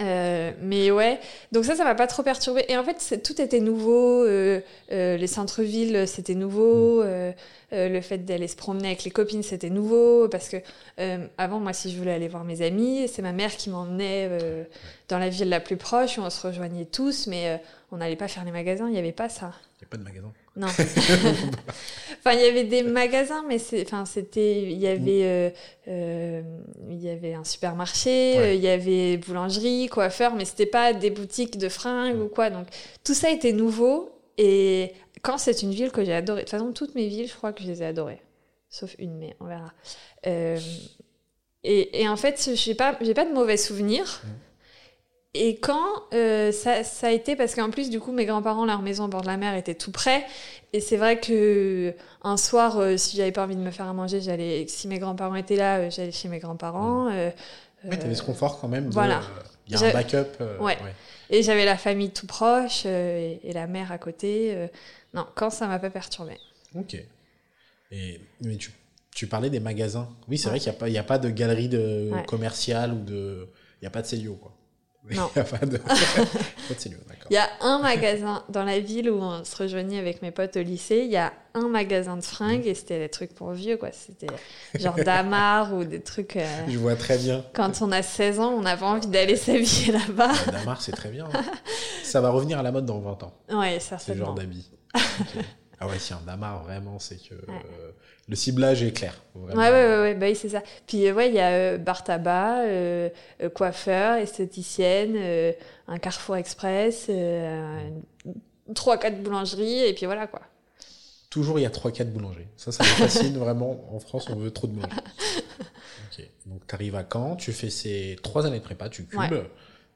Euh, mais ouais, donc ça, ça m'a pas trop perturbé. Et en fait, tout était nouveau. euh, euh, les centres-villes, c'était nouveau. euh, euh, le fait d'aller se promener avec les copines, c'était nouveau. Parce que euh, avant, moi, si je voulais aller voir mes amis, c'est ma mère qui m'emmenait euh, dans la ville la plus proche où on se rejoignait tous, mais euh, on n'allait pas faire les magasins. Il n'y avait pas ça. Il n'y a pas de magasin. Non. enfin, il y avait des magasins, mais enfin, c'était, il y avait, euh, euh, il y avait un supermarché, Ouais. euh, il y avait boulangerie, coiffeur, mais c'était pas des boutiques de fringues ou quoi. Donc, tout ça était nouveau. Et quand c'est une ville que j'ai adorée, de toute façon, toutes mes villes, je crois que je les ai adorées. Sauf une, mais on verra. Et, et en fait, j'ai pas, j'ai pas de mauvais souvenirs. Et quand euh, ça, ça a été, parce qu'en plus, du coup, mes grands-parents, leur maison au bord de la mer était tout près. Et c'est vrai que un soir, euh, si j'avais pas envie de me faire à manger, j'allais, si mes grands-parents étaient là, euh, j'allais chez mes grands-parents. euh, Ouais, t'avais ce confort quand même. de, voilà. euh, Il y a un backup. euh, Ouais. et j'avais la famille tout proche euh, et, et la mère à côté. euh. non, quand ça m'a pas perturbée. Ok. Et, mais tu, tu parlais des magasins. Oui, c'est Ouais. vrai qu'il n'y a, pas- il y a pas de galerie de commerciale ou de. Il n'y a pas de Célio, quoi. Non. Il n'y a pas de, d'accord. Il y a un magasin dans la ville où on se rejoignait avec mes potes au lycée. Il y a un magasin de fringues et c'était des trucs pour vieux, quoi. C'était genre Damar ou des trucs. euh, Je vois très bien. Quand on a 16 ans, on n'a pas envie d'aller s'habiller là-bas. Euh, Damar, c'est très bien. hein. Ça va revenir à la mode dans 20 ans, Ouais, ce certainement. genre d'habit. Ah ouais, si un Damar, vraiment, c'est que euh, le ciblage est clair. Vraiment. Ouais, ouais, ouais, ouais, bah oui, c'est ça. Puis, euh, ouais, il y a euh, bar tabac, euh, euh, coiffeur, esthéticienne, un Carrefour Express, trois, quatre boulangeries, et puis voilà, quoi. Toujours, il y a 3-4 boulangeries. Ça, ça me fascine vraiment. En France, on veut trop de boulangeries. Donc, tu arrives à Caen, tu fais ces 3 années de prépa, tu cubes. Ouais.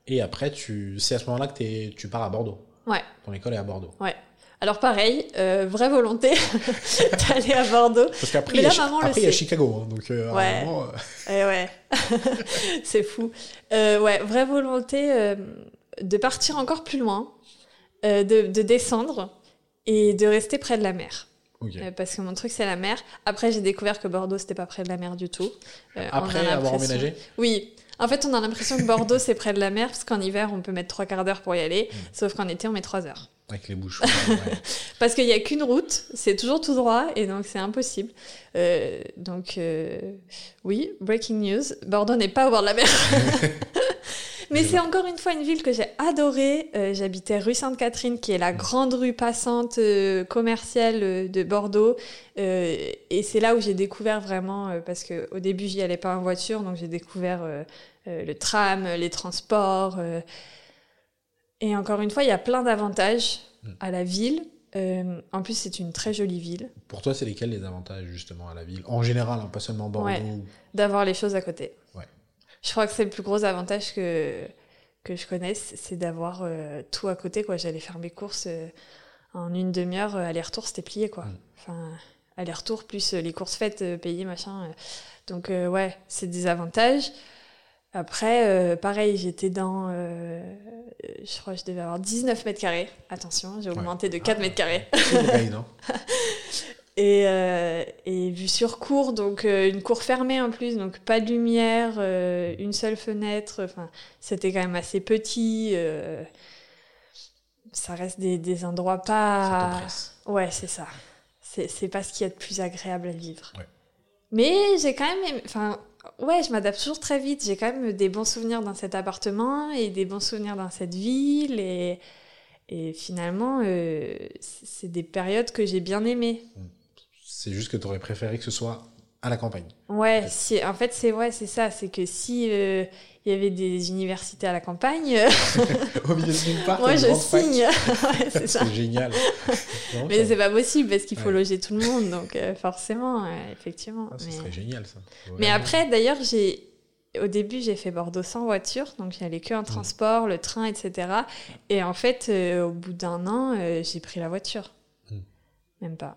Et après, tu... c'est à ce moment-là que tu pars à Bordeaux. Ouais. Ton école est à Bordeaux. Ouais. Alors, pareil, euh, vraie volonté d'aller à Bordeaux. Parce qu'après, il y a, maman après, il y a. Chicago. hein. donc, euh, Ouais. moment, euh, Eh ouais, c'est fou. Ouais, vraie volonté de partir encore plus loin, de, de descendre et de rester près de la mer. parce que mon truc, c'est la mer. Après, j'ai découvert que Bordeaux, c'était pas près de la mer du tout. Après avoir emménagé Oui. En fait, on a l'impression que Bordeaux, c'est près de la mer, parce qu'en hiver, on peut mettre trois quarts d'heure pour y aller, Mm. sauf qu'en été, on met trois heures. Avec les bouchons. ouais. Parce qu'il n'y a qu'une route, c'est toujours tout droit, et donc c'est impossible. Euh, donc, euh, oui, breaking news, Bordeaux n'est pas au bord de la mer. Mais c'est encore une fois une ville que j'ai adorée. Euh, J'habitais rue Sainte-Catherine, qui est la grande rue passante euh, commerciale euh, de Bordeaux. Et c'est là où j'ai découvert vraiment, parce qu'au début, j'y allais pas en voiture, donc j'ai découvert le tram, les transports. Et encore une fois, il y a plein d'avantages Mm. à la ville. Euh, en plus, c'est une très jolie ville, Pour toi, c'est lesquels les avantages, justement, à la ville? En général, hein, pas seulement Bordeaux. Ouais. d'avoir les choses à côté. Ouais. Je crois que c'est le plus gros avantage que, que je connaisse, c'est d'avoir euh, tout à côté. quoi. J'allais faire mes courses euh, en une demi-heure, aller-retour, c'était plié. quoi. Mm. Enfin, aller-retour, plus les courses faites, payées, machin. Donc, ouais, c'est des avantages. Après, euh, pareil, j'étais dans. euh, je crois que je devais avoir 19 mètres carrés. Attention, j'ai augmenté de 4 Ah. mètres carrés. Non Et, euh, et vue sur cour, donc euh, une cour fermée en plus, donc pas de lumière, une seule fenêtre. Enfin, c'était quand même assez petit. ça reste des, des endroits Ça pas. t'oppresse. Ouais, c'est ça. C'est pas ce qu'il y a de plus agréable à vivre. Ouais. Mais j'ai quand même. Enfin, ouais, je m'adapte toujours très vite. J'ai quand même des bons souvenirs dans cet appartement et des bons souvenirs dans cette ville. Et, et finalement, euh, c'est des périodes que j'ai bien aimées. C'est juste que tu aurais préféré que ce soit à la campagne. Ouais, si, en fait, c'est ouais, c'est ça. C'est que si euh, il y avait des universités à la campagne, Au milieu part, moi je signe. Ouais, c'est ça. C'est génial. Non, Mais ça- c'est pas possible parce qu'il faut Ouais. loger tout le monde, donc euh, forcément, euh, effectivement. ah, mais... serait génial ça. mais après, d'ailleurs, j'ai au début j'ai fait Bordeaux sans voiture, donc j'y allais que en transport, le train, etc. Et en fait, euh, au bout d'un an, euh, j'ai pris la voiture. Mm. Même pas,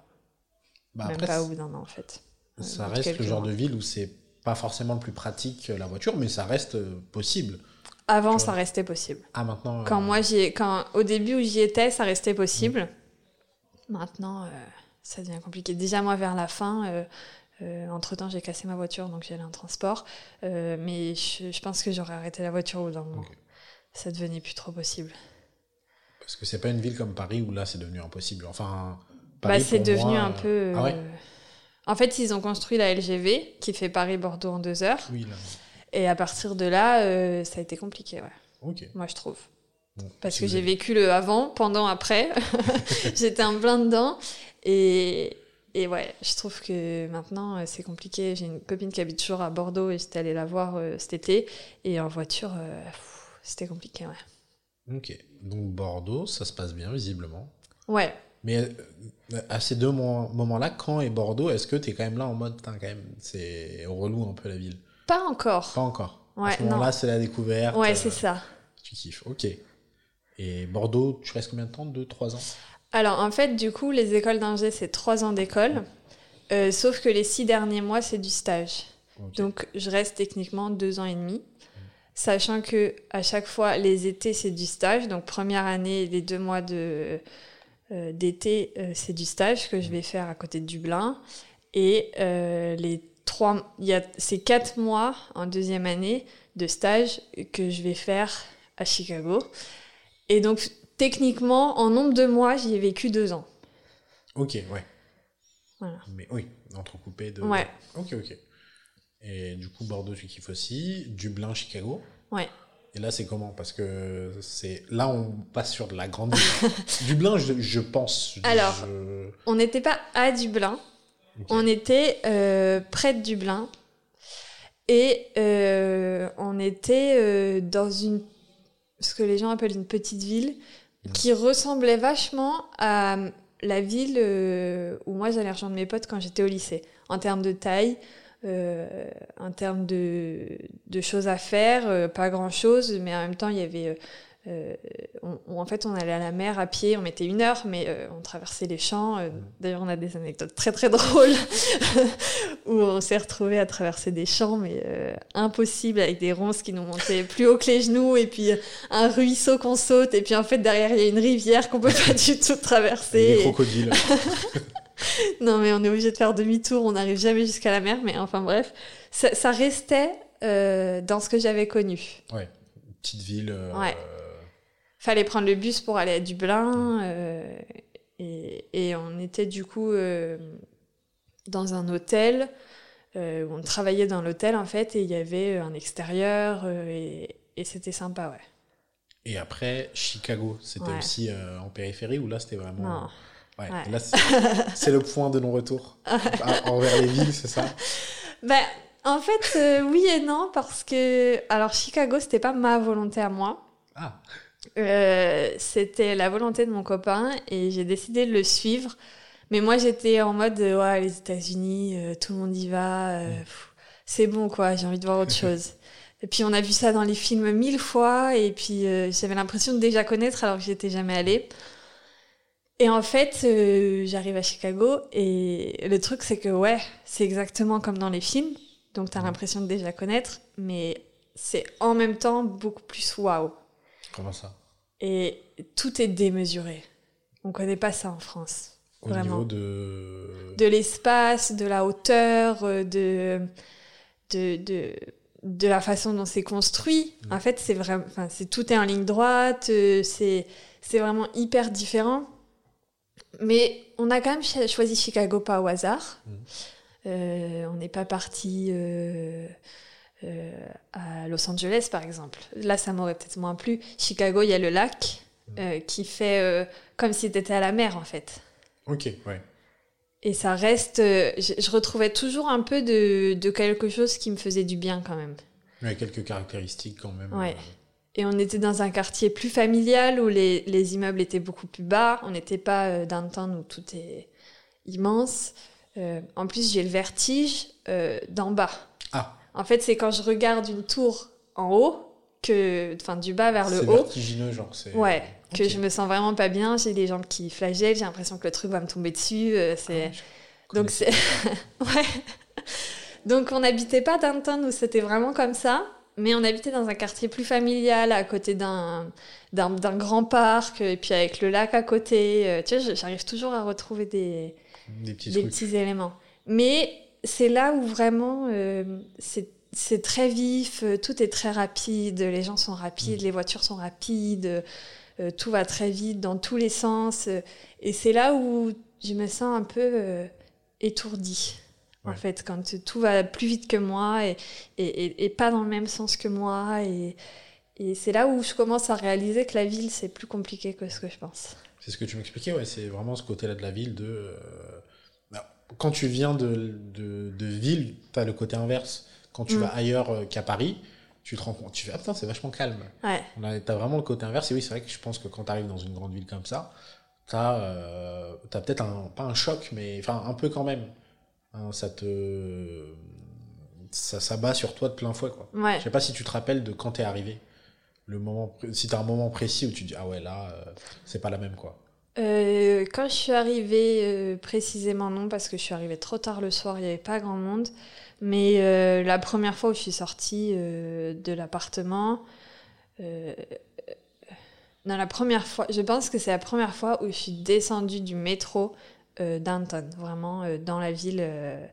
Bah, même après, pas au bout d'un an en fait. Ça reste le genre de ville où c'est pas forcément le plus pratique euh, la voiture, mais ça reste euh, possible. Avant, ça restait possible. Ah maintenant. Quand euh, moi j'y quand au début où j'y étais, ça restait possible. Maintenant, euh, ça devient compliqué. Déjà moi vers la fin, euh, entre temps j'ai cassé ma voiture, donc j'allais en transport. Mais je, je pense que j'aurais arrêté la voiture au bout d'un moment. Ça devenait plus trop possible. Parce que c'est pas une ville comme Paris où là c'est devenu impossible. Enfin. Bah, Paris, c'est pour devenu moi, un peu. Ah ouais? En fait, ils ont construit la LGV qui fait Paris-Bordeaux en deux heures. Oui là. Et à partir de là, euh, ça a été compliqué, ouais. Moi je trouve. Bon, Parce que j'ai vécu le avant, pendant, après. J'étais en plein dedans. Et, et ouais, je trouve que maintenant, euh, c'est compliqué. J'ai une copine qui habite toujours à Bordeaux et j'étais allée la voir euh, cet été. Et en voiture, euh, c'était compliqué, ouais. Ok. Donc Bordeaux, ça se passe bien visiblement. Ouais. Mais à ces deux mo- moments-là, Caen et Bordeaux, est-ce que tu es quand même là en mode, quand même, c'est relou un peu la ville? Pas encore. Pas encore. à ce moment-là, c'est la découverte. Ouais, euh, c'est ça. Tu kiffes, ok. Et Bordeaux, tu restes combien de temps? Deux, trois ans? Alors, en fait, du coup, les écoles d'ingé, c'est trois ans d'école. Euh, sauf que les six derniers mois, c'est du stage. Donc, je reste techniquement deux ans et demi. Sachant que à chaque fois, les étés, c'est du stage. Donc, première année, les deux mois de, d'été, euh, c'est du stage que je vais faire à côté de Dublin. Et euh, les trois, il y a ces quatre mois en deuxième année de stage que je vais faire à Chicago. Et donc, techniquement, en nombre de mois, j'y ai vécu deux ans. Ok, ouais. Voilà. Mais oui, entrecoupé de. Ouais. Ok, ok. Et du coup, Bordeaux, tu kiffes aussi. Dublin, Chicago. Ouais. Et là, c'est comment? Parce que c'est là, on passe sur de la grande ville. Dublin, je, je pense. Alors, je- On n'était pas à Dublin, on était euh, près de Dublin. Et euh, on était euh, dans une. ce que les gens appellent une petite ville, qui ressemblait vachement à la ville où moi j'allais rejoindre mes potes quand j'étais au lycée. En termes de taille, euh, en termes de, de choses à faire, euh, pas grand chose, mais en même temps il y avait. euh, euh, on- on- en fait, on allait à la mer à pied, on mettait une heure, mais euh, on traversait les champs. euh, D'ailleurs, on a des anecdotes très très drôles où on s'est retrouvés à traverser des champs, mais euh, impossible, avec des ronces qui nous montaient plus haut que les genoux, et puis un ruisseau qu'on saute, et puis en fait, derrière, il y a une rivière qu'on peut pas du tout traverser. Et- crocodiles. non, mais on est obligé de faire demi-tour, on n'arrive jamais jusqu'à la mer, mais enfin bref, ça, ça restait euh, dans ce que j'avais connu. ouais. Petite ville. euh, Ouais. Fallait prendre le bus pour aller à Dublin, euh, et, et on était du coup dans un hôtel, où on travaillait dans l'hôtel en fait, et il y avait un extérieur, et, et c'était sympa, ouais. Et après, Chicago, c'était Ouais. aussi en périphérie ou là, c'était vraiment. Non. Ouais. Ouais. Là, c'est le point de non-retour Ah, envers les villes, c'est ça? Ben, en fait, euh, oui et non, parce que. Alors, Chicago, c'était pas ma volonté à moi. Ah, Euh, c'était la volonté de mon copain et j'ai décidé de le suivre. Mais moi, j'étais en mode, euh, ouais, les États-Unis, euh, tout le monde y va, c'est bon, quoi, j'ai envie de voir autre chose. Et puis, on a vu ça dans les films mille fois, et puis j'avais l'impression de déjà connaître alors que j'y étais jamais allée. Et en fait, euh, j'arrive à Chicago, et le truc, c'est que, ouais, c'est exactement comme dans les films, donc t'as l'impression de déjà connaître, mais c'est en même temps beaucoup plus waouh. comment ça? Et tout est démesuré. On connaît pas ça en France. Au Vraiment. niveau de... De l'espace, de la hauteur, euh, de, de, de, de la façon dont c'est construit. Mm. En fait, c'est vraiment, enfin, c'est tout est en ligne droite, euh, c'est, c'est vraiment hyper différent. Mais on a quand même cho- choisi Chicago pas au hasard. Mm. Euh, on n'est pas parti euh, euh, à Los Angeles, par exemple. Là, ça m'aurait peut-être moins plu. Chicago, il y a le lac euh, qui fait comme si tu étais à la mer, en fait. Ok, ouais. Et ça reste. je, je retrouvais toujours un peu de, de quelque chose qui me faisait du bien quand même. Ouais, quelques caractéristiques quand même. Ouais. Et on était dans un quartier plus familial où les, les immeubles étaient beaucoup plus bas. On n'était pas euh, downtown où tout est immense. Euh, en plus, j'ai le vertige euh, d'en bas. Ah, En fait, c'est quand je regarde une tour en haut, que, enfin du bas vers le c'est haut, vertigineux, genre. c'est- ouais, que je me sens vraiment pas bien. J'ai des jambes qui flagellent. J'ai l'impression que le truc va me tomber dessus. euh, c'est Ah, je donc c'est ouais. Donc on n'habitait pas downtown où c'était vraiment comme ça, mais on habitait dans un quartier plus familial, à côté d'un d'un d'un grand parc, et puis avec le lac à côté. Euh, Tu vois, j'arrive toujours à retrouver des Des petits des trucs. petits éléments. Mais c'est là où vraiment euh, c'est c'est très vif, euh, tout est très rapide, les gens sont rapides, Mm. les voitures sont rapides, euh, tout va très vite dans tous les sens. euh, et c'est là où je me sens un peu euh, En fait, quand tout va plus vite que moi et, et, et- et pas dans le même sens que moi. Et, et c'est là où je commence à réaliser que la ville, c'est plus compliqué que ce que je pense. C'est ce que tu m'expliquais, ouais, c'est vraiment ce côté-là de la ville. De, euh, bah, quand tu viens de, de, de ville, tu as le côté inverse. Quand tu Mm. vas ailleurs euh, qu'à Paris, tu te rends compte, tu fais, ah putain, c'est vachement calme. Ouais. T'as vraiment le côté inverse. Et oui, c'est vrai que je pense que quand tu arrives dans une grande ville comme ça, t'as euh, peut-être un, pas un choc, mais enfin un peu quand même. Hein, ça te. Ça s'abat sur toi de plein fouet, quoi. Ouais. Je sais pas si tu te rappelles de quand t'es arrivé. Le moment, si t'as un moment précis où tu dis, ah ouais, là, euh, c'est pas la même, quoi. Euh, quand je suis arrivée, euh, précisément non, parce que je suis arrivée trop tard le soir, il n'y avait pas grand monde. Mais euh, la première fois où je suis sortie de l'appartement, non, la première fois, je pense que c'est la première fois où je suis descendue du métro downtown, vraiment euh, dans la ville euh,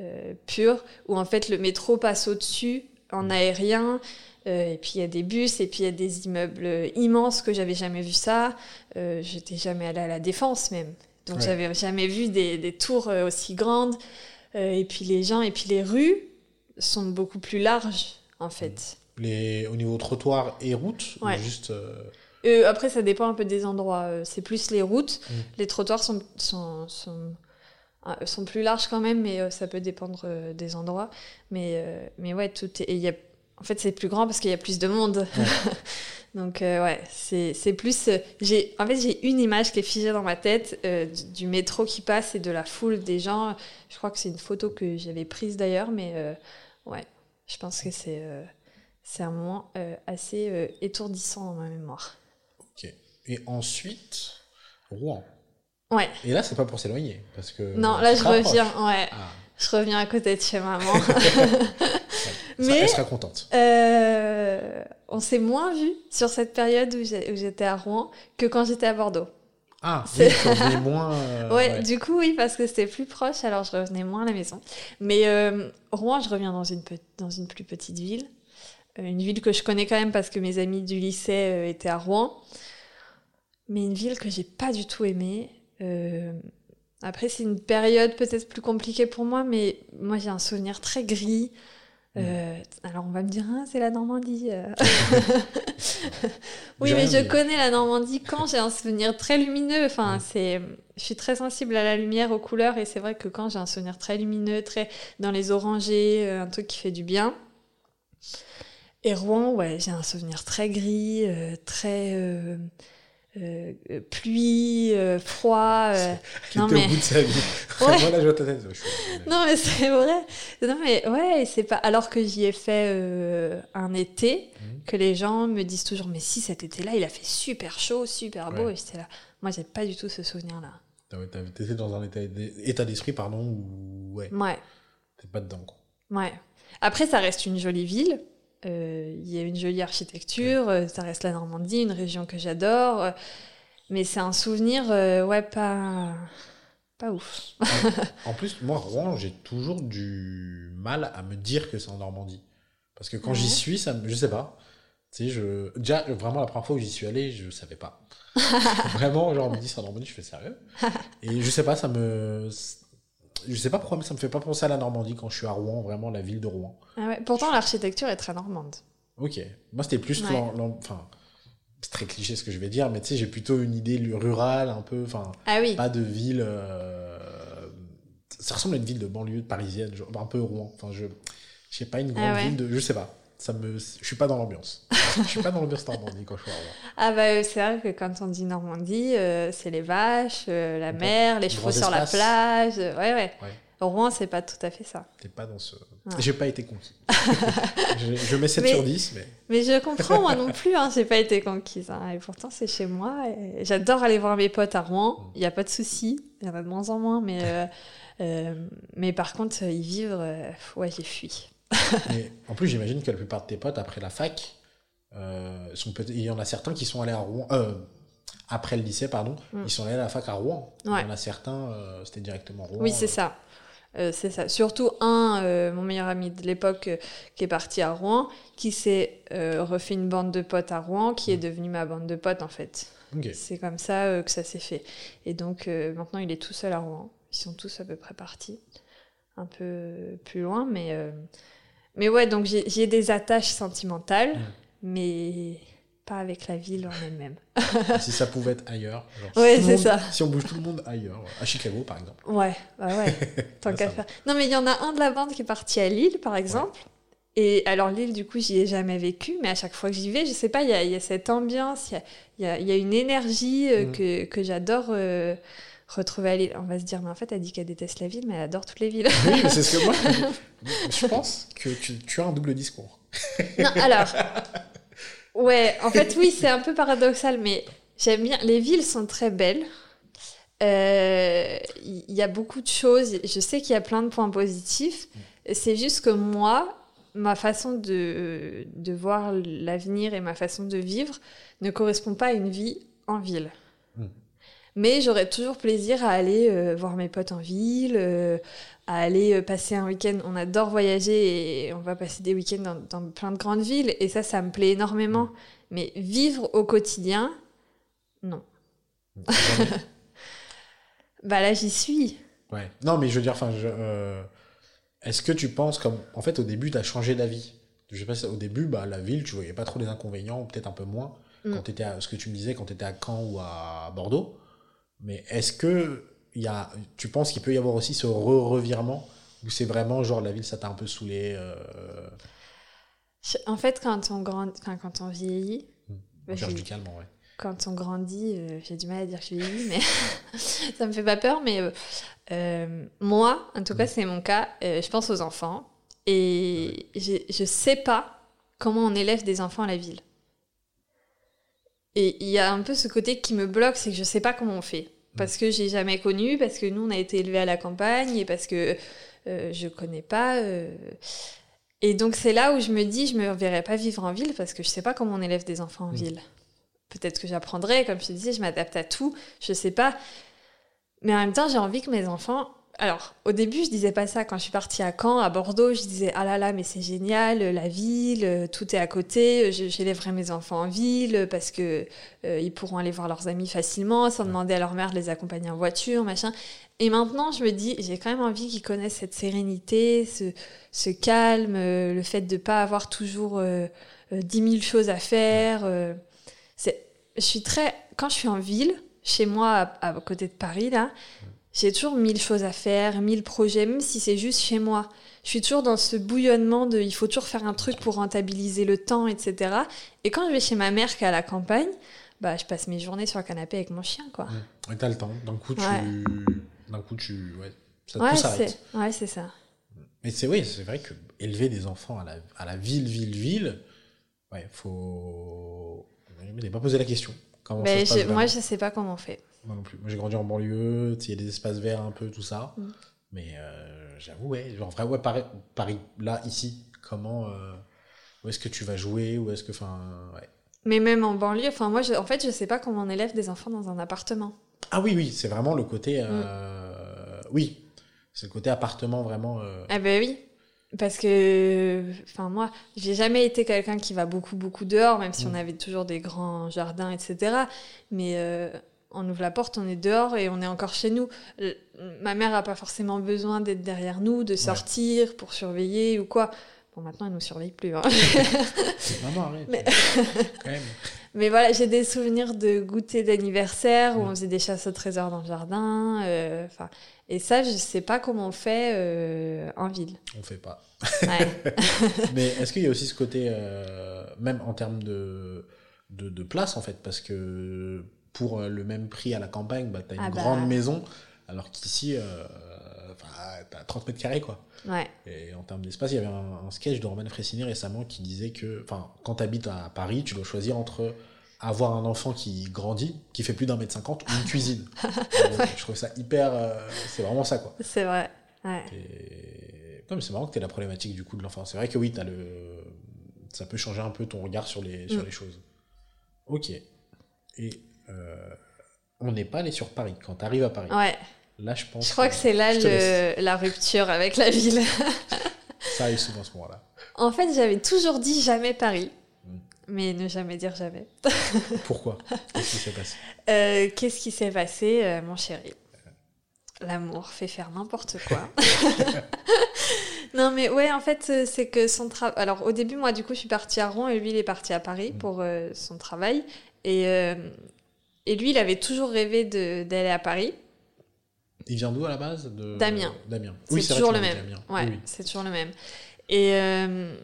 euh, pure, où en fait le métro passe au-dessus en aérien. euh, et puis il y a des bus, et puis il y a des immeubles euh, immenses que j'avais jamais vu ça. Euh, J'étais jamais allée à la défense même, donc Ouais. j'avais jamais vu des, des tours euh, aussi grandes. Euh, et puis les gens, et puis les rues sont beaucoup plus larges en fait. Les, au niveau trottoir et route, ou Ouais. juste. Euh, après, ça dépend un peu des endroits. Euh, C'est plus les routes. Mm. Les trottoirs sont, sont, sont, euh, sont plus larges quand même, mais ça peut dépendre des endroits. Mais, mais ouais, tout est. et y a, en fait, c'est plus grand parce qu'il y a plus de monde. Donc, euh, ouais, c'est c'est plus. j'ai en fait, j'ai une image qui est figée dans ma tête euh, du, du métro qui passe et de la foule des gens. Je crois que c'est une photo que j'avais prise d'ailleurs, mais euh, ouais, je pense que c'est. c'est un moment assez étourdissant dans ma mémoire. Et ensuite, Rouen. Ouais. Et là, c'est pas pour s'éloigner. Parce que. Non, là, je reviens, ouais. Ah, Je reviens à côté de chez maman. Mais- Elle sera contente. Euh, on s'est moins vu sur cette période où j'étais à Rouen que quand j'étais à Bordeaux. Ah, c'est- oui, moins. euh, ouais, ouais. du coup, oui, parce que c'était plus proche, alors je revenais moins à la maison. Mais euh, Rouen, je reviens dans une, pe- dans une plus petite ville. Euh, une ville que je connais quand même parce que mes amis du lycée euh, étaient à Rouen. Mais une ville que j'ai pas du tout aimée. Euh, après, c'est une période peut-être plus compliquée pour moi, mais moi j'ai un souvenir très gris. Euh, alors on va me dire, Ah, c'est la Normandie. oui, mais je connais la Normandie quand j'ai un souvenir très lumineux. Enfin, c'est, je suis très sensible à la lumière, aux couleurs, et c'est vrai que quand j'ai un souvenir très lumineux, très dans les orangés, un truc qui fait du bien. Et Rouen, ouais, j'ai un souvenir très gris, euh, très euh, euh, pluie, froid. non, mais- au bout de sa vie. Ouais. voilà, je vois ta tête. je suis- Non, mais c'est vrai. Non, mais ouais, c'est pas. Alors que j'y ai fait un été, Mhm. que les gens me disent toujours, mais si cet été-là, il a fait super chaud, super beau, Ouais. et j'étais là. Moi, j'ai pas du tout ce souvenir-là. T'étais dans un état d'esprit, pardon, où ouais, Ouais, t'es pas dedans. Quoi. ouais. Après, ça reste une jolie ville. Euh, Il y a une jolie architecture. euh, Ça reste la Normandie, une région que j'adore. euh, mais c'est un souvenir, ouais, pas pas ouf. en plus, moi, Rouen, j'ai toujours du mal à me dire que c'est en Normandie. Parce que quand j'y suis, ça me... je sais pas. Tu sais, je... Déjà, vraiment, la première fois où j'y suis allé, je savais pas. vraiment, genre, on me dit c'est en Normandie, je fais sérieux. Et je sais pas, ça me. Je sais pas pourquoi, mais ça me fait pas penser à la Normandie quand je suis à Rouen, vraiment la ville de Rouen. Ah ouais. Pourtant, l'architecture est très normande. Ok. Moi, c'était plus. Enfin, c'est très cliché ce que je vais dire, mais tu sais, j'ai plutôt une idée rurale, un peu. Enfin, ah oui. pas de ville. Euh, ça ressemble à une ville de banlieue parisienne, genre, un peu Rouen. Enfin, je. Je sais pas, une grande ah ville de. Je sais pas. Ça me... Je suis pas dans l'ambiance. je suis pas dans l'ambiance Normandie quand je suis. Ah bah c'est vrai que quand on dit Normandie, euh, c'est les vaches, euh, la mer, les chevaux sur la plage. ouais, ouais. ouais. Rouen, c'est pas tout à fait ça. T'es pas dans ce. J'ai pas été conquis. je, mets 7 sur 10, mais. Mais je comprends, moi non plus, hein, j'ai pas été conquise. Hein, et pourtant, c'est chez moi. J'adore aller voir mes potes à Rouen. Mm. Il n'y a pas de souci. Il y en a de moins en moins. Mais, euh, euh, mais par contre, y vivre, euh, ouais, j'ai fui. en plus, j'imagine que la plupart de tes potes, après la fac, sont il y en a certains qui sont allés à Rouen. après le lycée, pardon, mm. ils sont allés à la fac à Rouen. Il y en a certains, c'était directement Rouen. Oui, c'est ça. Euh, c'est ça. Surtout un, euh, mon meilleur ami de l'époque, euh, qui est parti à Rouen, qui s'est refait une bande de potes à Rouen, qui est mm. devenue ma bande de potes en fait. C'est comme ça que ça s'est fait. Et donc maintenant, il est tout seul à Rouen. Ils sont tous à peu près partis, un peu plus loin, mais mais ouais. Donc j'ai des attaches sentimentales, mais pas avec la ville en elle-même. si ça pouvait être ailleurs. ouais, c'est ça. Si on bouge tout le monde ailleurs, à Chicago par exemple. Ouais, bah ouais, tant qu'à faire. Non, mais il y en a un de la bande qui est parti à Lille par exemple. Et alors Lille, du coup, j'y ai jamais vécu, mais à chaque fois que j'y vais, je sais pas, il y a, cette ambiance, il y a, y a, une énergie euh, mm. que, que j'adore. Euh, retrouver à Lille. On va se dire, mais en fait, elle dit qu'elle déteste la ville, mais elle adore toutes les villes. Oui, mais c'est ce que moi, je pense que tu, tu as un double discours. non, alors, Ouais, en fait, oui, c'est un peu paradoxal, mais j'aime bien. Les villes sont très belles. Il euh, y a beaucoup de choses. Je sais qu'il y a plein de points positifs. C'est juste que moi, ma façon de, de voir l'avenir et ma façon de vivre ne correspond pas à une vie en ville. Mais j'aurais toujours plaisir à aller euh, voir mes potes en ville, euh, à aller euh, passer un week-end. On adore voyager et on va passer des week-ends dans, plein de grandes villes et ça, ça me plaît énormément. Mm. Mais vivre au quotidien, non. bah là, j'y suis. Ouais. Non, mais je veux dire, enfin, euh, est-ce que tu penses comme, en fait, au début, tu as changé d'avis? Je sais pas, au début, bah, la ville, tu voyais pas trop les inconvénients, peut-être un peu moins, mm. quand étais à, ce que tu me disais, quand tu étais à Caen ou à Bordeaux. Mais est-ce que y a, tu penses qu'il peut y avoir aussi ce revirement ou c'est vraiment genre la ville ça t'a un peu saoulé euh, En fait, quand on, grand... quand on vieillit. Hmm. Bah, du calme, ouais. Quand on grandit, euh, j'ai du mal à dire que je vieillis, mais ça me fait pas peur. Mais euh, moi, en tout cas, hmm. c'est mon cas, je pense aux enfants et je, je sais pas comment on élève des enfants à la ville. Et il y a un peu ce côté qui me bloque, c'est que je sais pas comment on fait parce que j'ai jamais connu, parce que nous on a été élevés à la campagne et parce que euh, je connais pas. Euh. Et donc c'est là où je me dis, je me verrai pas vivre en ville parce que je sais pas comment on élève des enfants en mm. ville. Peut-être que j'apprendrai, comme je te disais, je m'adapte à tout, je sais pas. Mais en même temps, j'ai envie que mes enfants alors, au début, je disais pas ça. Quand je suis partie à Caen, à Bordeaux, je disais ah là là, mais c'est génial, la ville, tout est à côté. J'élèverai mes enfants en ville parce que euh, ils pourront aller voir leurs amis facilement, sans demander à leur mère de les accompagner en voiture, machin. Et maintenant, je me dis, j'ai quand même envie qu'ils connaissent cette sérénité, ce, calme, euh, le fait de pas avoir toujours euh, dix mille choses à faire. je suis très, quand je suis en ville, chez moi, à côté de Paris là j'ai toujours mille choses à faire, mille projets, même si c'est juste chez moi. Je suis toujours dans ce bouillonnement de il faut toujours faire un truc pour rentabiliser le temps, etc. Et quand je vais chez ma mère qui est à la campagne, bah, je passe mes journées sur le canapé avec mon chien, quoi. Ouais, t'as le temps. D'un coup, tu. D'un coup, tu. Ouais, ça ouais. Ouais, c'est ça. Mais c'est oui, c'est vrai que élever des enfants à la, à la ville, ville, ville, ouais, faut. Je m'étais pas posé la question. Comment ça se passe moi, je sais pas comment on fait. Moi non plus. Moi, j'ai grandi en banlieue, il y a des espaces verts un peu, tout ça. Mm. Mais euh, j'avoue, ouais, genre, vrai, ouais, Paris, Paris, là, ici, comment. Euh, où est-ce que tu vas jouer Où est-ce que. Enfin, ouais. Mais même en banlieue, enfin, moi, je, en fait, je sais pas comment on élève des enfants dans un appartement. Ah oui, oui, c'est vraiment le côté. Euh, oui, c'est le côté appartement vraiment. Ah ben oui. Parce que, enfin moi, j'ai jamais été quelqu'un qui va beaucoup beaucoup dehors, même si Mm. on avait toujours des grands jardins, etc. Mais on ouvre la porte, on est dehors et on est encore chez nous. Ma mère a pas forcément besoin d'être derrière nous, de sortir pour surveiller ou quoi. Bon, maintenant elle nous surveille plus. hein. Maman, arrête. Mais- voilà, j'ai des souvenirs de goûter d'anniversaire où on faisait des chasses au trésor dans le jardin. euh, et ça, je sais pas comment on fait euh, en ville. On fait pas. Ouais. Mais est-ce qu'il y a aussi ce côté, euh, même en termes de, de, de place, en fait, parce que pour euh, le même prix à la campagne, bah, tu as une Ah bah. grande maison, alors qu'ici, euh, tu as 30 mètres carrés, quoi. ouais. Et en termes d'espace, il y avait un, un sketch de Roman Fressini récemment qui disait que, quand tu habites à Paris, tu dois choisir entre avoir un enfant qui grandit, qui fait plus d'un mètre cinquante, ou une cuisine. Je trouve ça hyper. euh, c'est vraiment ça, quoi. C'est vrai. Ouais. Et... Non, mais c'est marrant que tu la problématique du coup de l'enfant. C'est vrai que oui, as le... ça peut changer un peu ton regard sur les, sur Mm. les choses. Ok. Et on n'est pas allé sur Paris. Quand tu arrives à Paris, Ouais. là, je pense. Je crois que c'est là le, la rupture avec la ville. Ça arrive souvent à ce moment-là. en fait, j'avais toujours dit jamais Paris. Mm. Mais ne jamais dire jamais. Pourquoi? Qu'est-ce qui s'est passé? Euh, Qu'est-ce qui s'est passé, euh, mon chéri? L'amour fait faire n'importe quoi. non, mais ouais, en fait, euh, c'est que son travail. Alors, au début, moi, du coup, je suis partie à Rouen et lui, il est parti à Paris Mm. pour euh, son travail. Et, euh, et lui, il avait toujours rêvé d'aller à Paris. Il vient d'où à la base? De... D'Amiens. C'est Oui, vrai toujours le même. Ouais, Oui, oui. c'est toujours le même. Et, euh,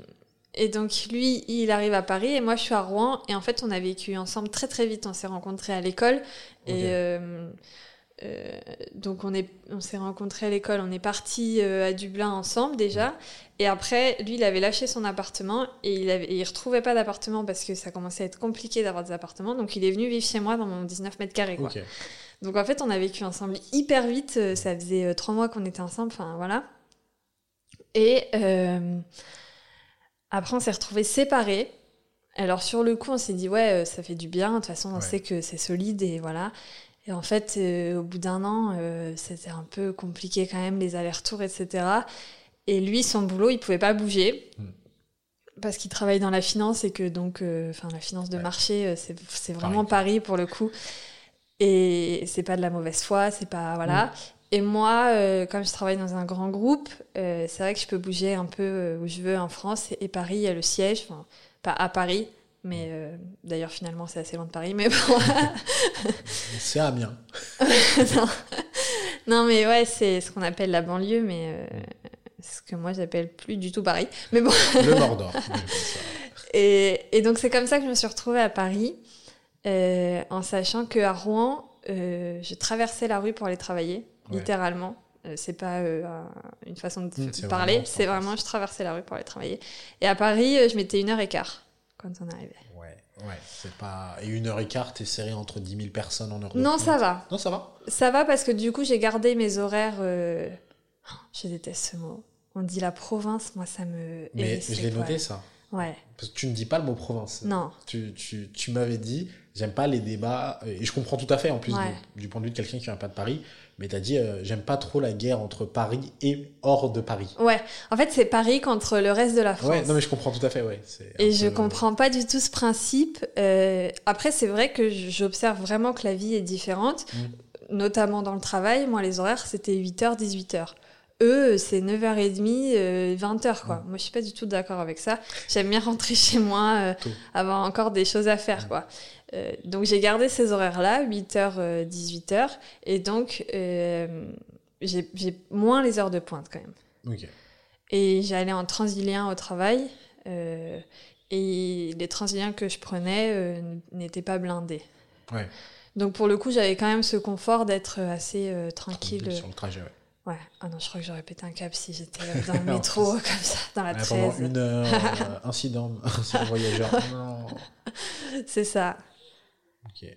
et donc, lui, il arrive à Paris et moi, je suis à Rouen. Et en fait, on a vécu ensemble très, très vite. On s'est rencontrés à l'école. Et euh, euh, donc, on, est, on s'est rencontrés à l'école. On est partis euh, à Dublin ensemble déjà. Et après, lui, il avait lâché son appartement et il, avait, et il retrouvait pas d'appartement parce que ça commençait à être compliqué d'avoir des appartements. Donc, il est venu vivre chez moi dans mon 19 mètres carrés. Quoi. Donc en fait, on a vécu ensemble hyper vite. Euh, Ça faisait trois mois qu'on était ensemble. Enfin voilà. Et après, on s'est retrouvés séparés. Alors sur le coup, on s'est dit ouais, ça fait du bien. De toute façon, on Ouais. sait que c'est solide et voilà. Et en fait, euh, au bout d'un an, euh, c'était un peu compliqué quand même les allers-retours, etc. Et lui, son boulot, il pouvait pas bouger. Mm. Parce qu'il travaille dans la finance et que donc, euh, enfin, la finance de Ouais. marché, c'est vraiment Paris. Paris pour le coup. Et c'est pas de la mauvaise foi, c'est pas. Voilà. Mm. Et moi, comme je travaille dans un grand groupe, c'est vrai que je peux bouger un peu où je veux en France. Et, et Paris, il y a le siège, enfin, pas à Paris, mais euh, d'ailleurs, finalement, c'est assez loin de Paris, mais bon. C'est Amiens. non. Non, mais ouais, c'est ce qu'on appelle la banlieue, mais euh, ce que moi, j'appelle plus du tout Paris. Mais bon. Le Mordor. Et, et donc c'est comme ça que je me suis retrouvée à Paris, euh, en sachant qu'à Rouen, je traversais la rue pour aller travailler, Ouais. littéralement. C'est pas euh, un- une façon de parler, c'est vraiment je traversais la rue pour aller travailler. Et à Paris, je mettais une heure et quart quand on arrivait. Ouais, ouais. C'est pas. Et une heure et quart, t'es serré entre 10 000 personnes en heure Non, ça va. Non, ça va. Ça va parce que du coup, j'ai gardé mes horaires. euh, Je déteste ce mot. On dit la province, moi ça me. Mais hérisse je l'ai noté ça. Ouais, Parce que tu ne dis pas le mot province. non. Tu, tu, tu m'avais dit, j'aime pas les débats, et je comprends tout à fait en plus Ouais. du point de vue de quelqu'un qui vient pas de Paris, mais t'as dit, euh, j'aime pas trop la guerre entre Paris et hors de Paris. Ouais, en fait, c'est Paris contre le reste de la France. Ouais, non mais je comprends tout à fait, ouais. Et je peu- comprends pas du tout ce principe. Euh, après, c'est vrai que j'observe vraiment que la vie est différente, Mm. notamment dans le travail. Moi, les horaires, c'était 8h, 18h. Eux, c'est 9h30, euh, 20h, quoi. Mm. Moi, je suis pas du tout d'accord avec ça. J'aime bien rentrer chez moi, euh, avoir encore des choses à faire, Mm. quoi. Euh, donc, j'ai gardé ces horaires-là, 8h, 18h. Et donc, euh, j'ai moins les heures de pointe, quand même. Et j'allais en transilien au travail. euh, et les transiliens que je prenais euh, n'étaient pas blindés. Ouais. Donc pour le coup, j'avais quand même ce confort d'être assez euh, tranquille. Tranquille Sur le trajet, ouais. Ouais. Ah non, je crois que j'aurais pété un câble si j'étais euh, dans le métro, comme ça, dans la pendant 13. une heure, euh, incident, incident voyageur. C'est ça.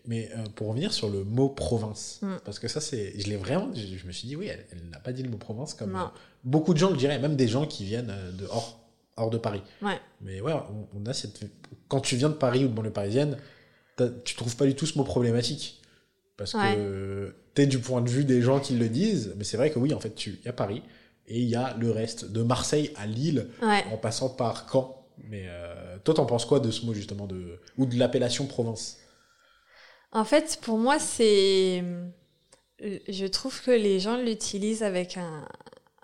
Mais euh, pour revenir sur le mot province, Mm. parce que ça, c'est, je l'ai vraiment, je, je me suis dit, oui, elle, elle n'a pas dit le mot province comme euh, beaucoup de gens le diraient, même des gens qui viennent euh, de hors, hors de Paris. Ouais. Mais ouais, on, on a cette. Quand tu viens de Paris ou de banlieue parisienne, tu trouves pas du tout ce mot problématique. Parce que t'es du point de vue des gens qui le disent, mais c'est vrai que oui, en fait, tu, il y a Paris et il y a le reste, de Marseille à Lille, en passant par Caen. Mais euh, toi, t'en penses quoi de ce mot justement de ou de l'appellation province? En fait, pour moi, c'est, je trouve que les gens l'utilisent avec un,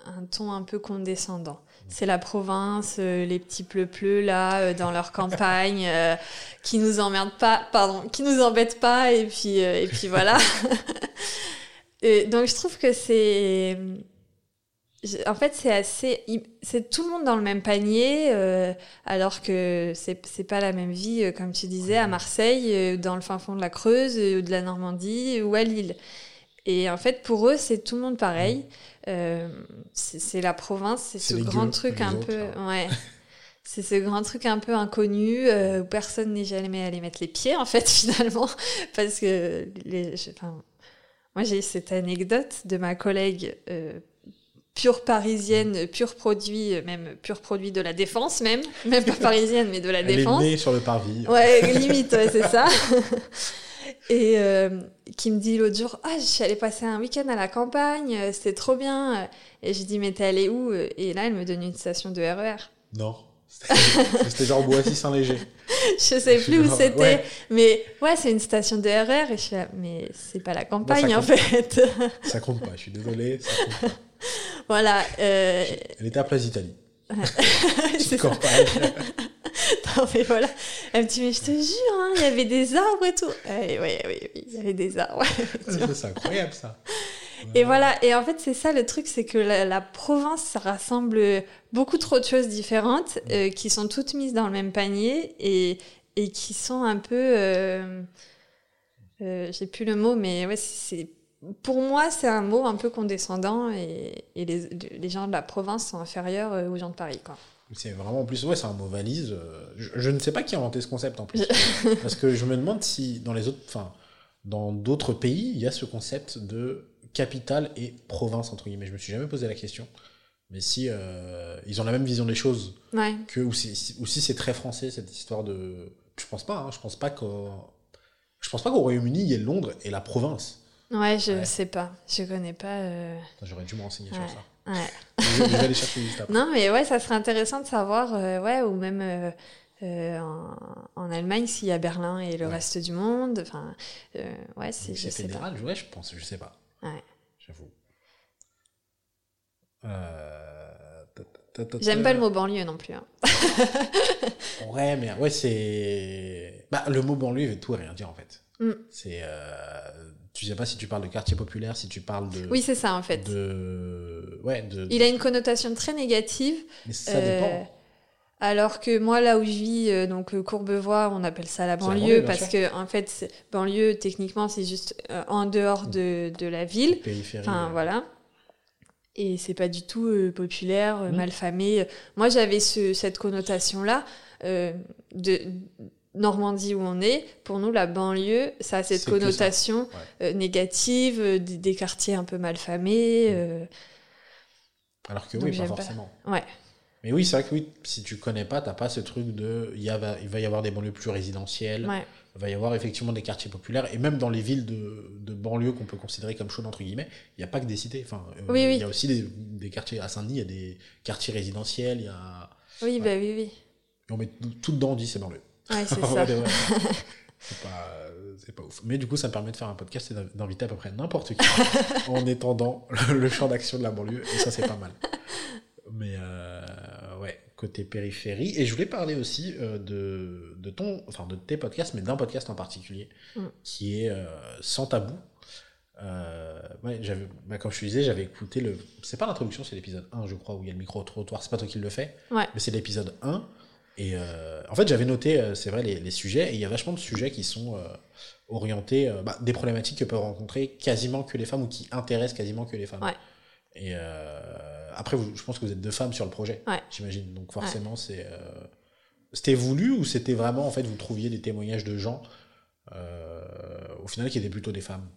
un ton un peu condescendant c'est la province, euh, les petits pleu-pleu là euh, dans leur campagne, euh, qui nous emmerdent pas, pardon, qui nous embêtent pas et puis et puis voilà. donc je trouve que c'est, en fait c'est assez, c'est tout le monde dans le même panier, alors que c'est pas la même vie comme tu disais à Marseille, dans le fin fond de la Creuse, ou de la Normandie ou à Lille. Et en fait, pour eux, c'est tout le monde pareil. Euh, c'est la province, c'est ce grand truc un peu. Hein. Ouais. c'est ce grand truc un peu inconnu euh, où personne n'est jamais allé mettre les pieds, en fait, finalement. Parce que. Les, enfin, moi, j'ai cette anecdote de ma collègue. Euh, pure parisienne, pur produit, même pur produit de la défense même, même pas parisienne mais de la défense. Elle est née sur le parvis. Ouais, limite, ouais, c'est ça. et euh, qui me dit l'autre jour ah je suis allée passer un week-end à la campagne euh, c'était trop bien et je dis mais t'es allée où? Et là elle me donne une station de RER e non. C'était genre Boissy Saint-Léger. Je sais plus où c'était mais ouais c'est une station de RER e et je suis là mais c'est pas la campagne en fait ça compte pas je suis désolée ça compte pas. voilà euh... elle était à Place d'Italie c'est campagne non, mais voilà. Elle me dit, mais je te jure, hein, il y avait des arbres et tout. oui, oui, oui, il y avait des arbres. c'est incroyable, ça. Et voilà, et en fait, c'est ça le truc, c'est que la, province, ça rassemble beaucoup trop de choses différentes euh, qui sont toutes mises dans le même panier et, et qui sont un peu. Euh, euh, J'ai plus le mot, mais ouais, c'est. Pour moi, c'est un mot un peu condescendant et, et les, les, gens de la province sont inférieurs aux gens de Paris, quoi. C'est vraiment en plus, ouais, c'est un mot valise. Euh, je, ne sais pas qui a inventé ce concept en plus. parce que je me demande si dans les autres, enfin, dans d'autres pays, il y a ce concept de capitale et province, entre guillemets. Je me suis jamais posé la question. Mais si euh, ils ont la même vision des choses, que, ou si, ou si c'est très français, cette histoire de. Je pense pas, hein, je pense pas qu'au. Je pense pas qu'au Royaume-Uni, il y ait Londres et la province. Ouais, je sais pas. Je connais pas. Euh, j'aurais dû me renseigner sur ça. Ouais. je vais aller chercher après. Non, mais ouais, ça serait intéressant de savoir, euh, ouais, ou même euh, en, en, Allemagne s'il y a Berlin et le reste du monde. Enfin, ouais, c'est. C'est fédéral, ouais, je pense, je sais pas. Ouais. J'avoue. J'aime pas le mot banlieue non plus. Hein. ouais, mais ouais, c'est. Bah, le mot banlieue veut tout et rien dire en fait. Mm. C'est tu sais pas si tu parles de quartier populaire, si tu parles de. Oui, c'est ça en fait. De... Ouais, de... Il a une connotation très négative. Mais ça dépend. Euh, alors que moi, là où je vis, euh, donc euh, Courbevoie, on appelle ça la banlieue, parce que en fait, banlieue, techniquement, c'est juste en dehors de, de la ville. Périphérie. Enfin, voilà. Et c'est pas du tout populaire, mmh. mal famé. Moi, j'avais ce, cette connotation-là de Normandie où on est, pour nous, la banlieue, ça a cette connotation euh, négative, euh, des, quartiers un peu mal famés. Mm. Euh. Alors que oui, pas forcément. Ouais. Mais oui, c'est vrai que oui, si tu connais pas, t'as pas ce truc de. Il, y va, il va y avoir des banlieues plus résidentielles. Il va y avoir effectivement des quartiers populaires. Et même dans les villes de, de banlieue qu'on peut considérer comme chaudes, entre guillemets, il n'y a pas que des cités. Enfin, oui, oui. Il y a aussi des, des quartiers. À Saint-Denis, il y a des quartiers résidentiels. Il y a. Oui, bah oui, oui. Et on met tout dedans, on dit c'est banlieue. Ouais, c'est ça. c'est pas, c'est pas ouf. Mais du coup, ça me permet de faire un podcast et d'inviter à peu près n'importe qui en étendant le, champ d'action de la banlieue. Et ça, c'est pas mal. Mais euh, ouais, côté périphérie. Et je voulais parler aussi euh, de, de ton, enfin de tes podcasts, mais d'un podcast en particulier mm. qui est euh, Sans Tabou. ouais, j'avais, bah, comme je te disais, j'avais écouté le. C'est pas l'introduction, c'est l'épisode 1, je crois, où il y a le micro-trottoir. C'est pas toi qui le fais. Ouais. Mais c'est l'épisode 1 et euh, en fait, j'avais noté, euh, c'est vrai, les, les, sujets, et il y a vachement de sujets qui sont euh, orientés, bah, des problématiques que peuvent rencontrer quasiment que les femmes ou qui intéressent quasiment que les femmes. Ouais. Et après, vous, je pense que vous êtes deux femmes sur le projet, ouais. j'imagine. Donc forcément, c'est c'était voulu ou c'était vraiment, en fait, vous trouviez des témoignages de gens au final qui étaient plutôt des femmes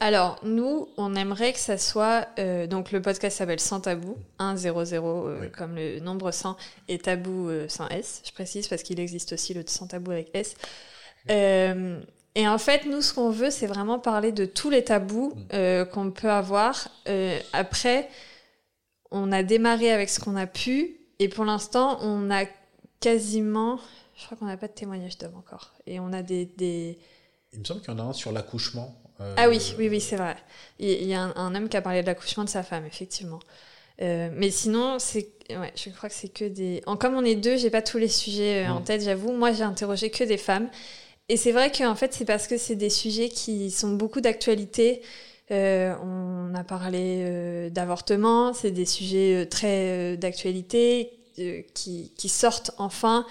alors, nous, on aimerait que ça soit. Euh, donc, le podcast s'appelle Sans Tabou, 1 0 0, comme le nombre 100, et tabou euh, sans S, je précise, parce qu'il existe aussi le Sans Tabou avec S. Euh, Et en fait, nous, ce qu'on veut, c'est vraiment parler de tous les tabous Mm. euh, qu'on peut avoir. Euh, après, on a démarré avec ce qu'on a pu, et pour l'instant, on a quasiment. Je crois qu'on n'a pas de témoignage d'hommes encore. Et on a des. des... Il me semble qu'il y en a un sur l'accouchement. euh, Ah oui, oui, oui, c'est vrai. Il y a un, un homme qui a parlé de l'accouchement de sa femme, effectivement. Euh, mais sinon, c'est, ouais, je crois que c'est que des. En, comme on est deux, j'ai pas tous les sujets euh, en Mm. tête, j'avoue. Moi, j'ai interrogé que des femmes. Et c'est vrai qu'en fait, c'est parce que c'est des sujets qui sont beaucoup d'actualité. Euh, on a parlé euh, d'avortement, c'est des sujets très d'actualité qui, qui sortent enfin.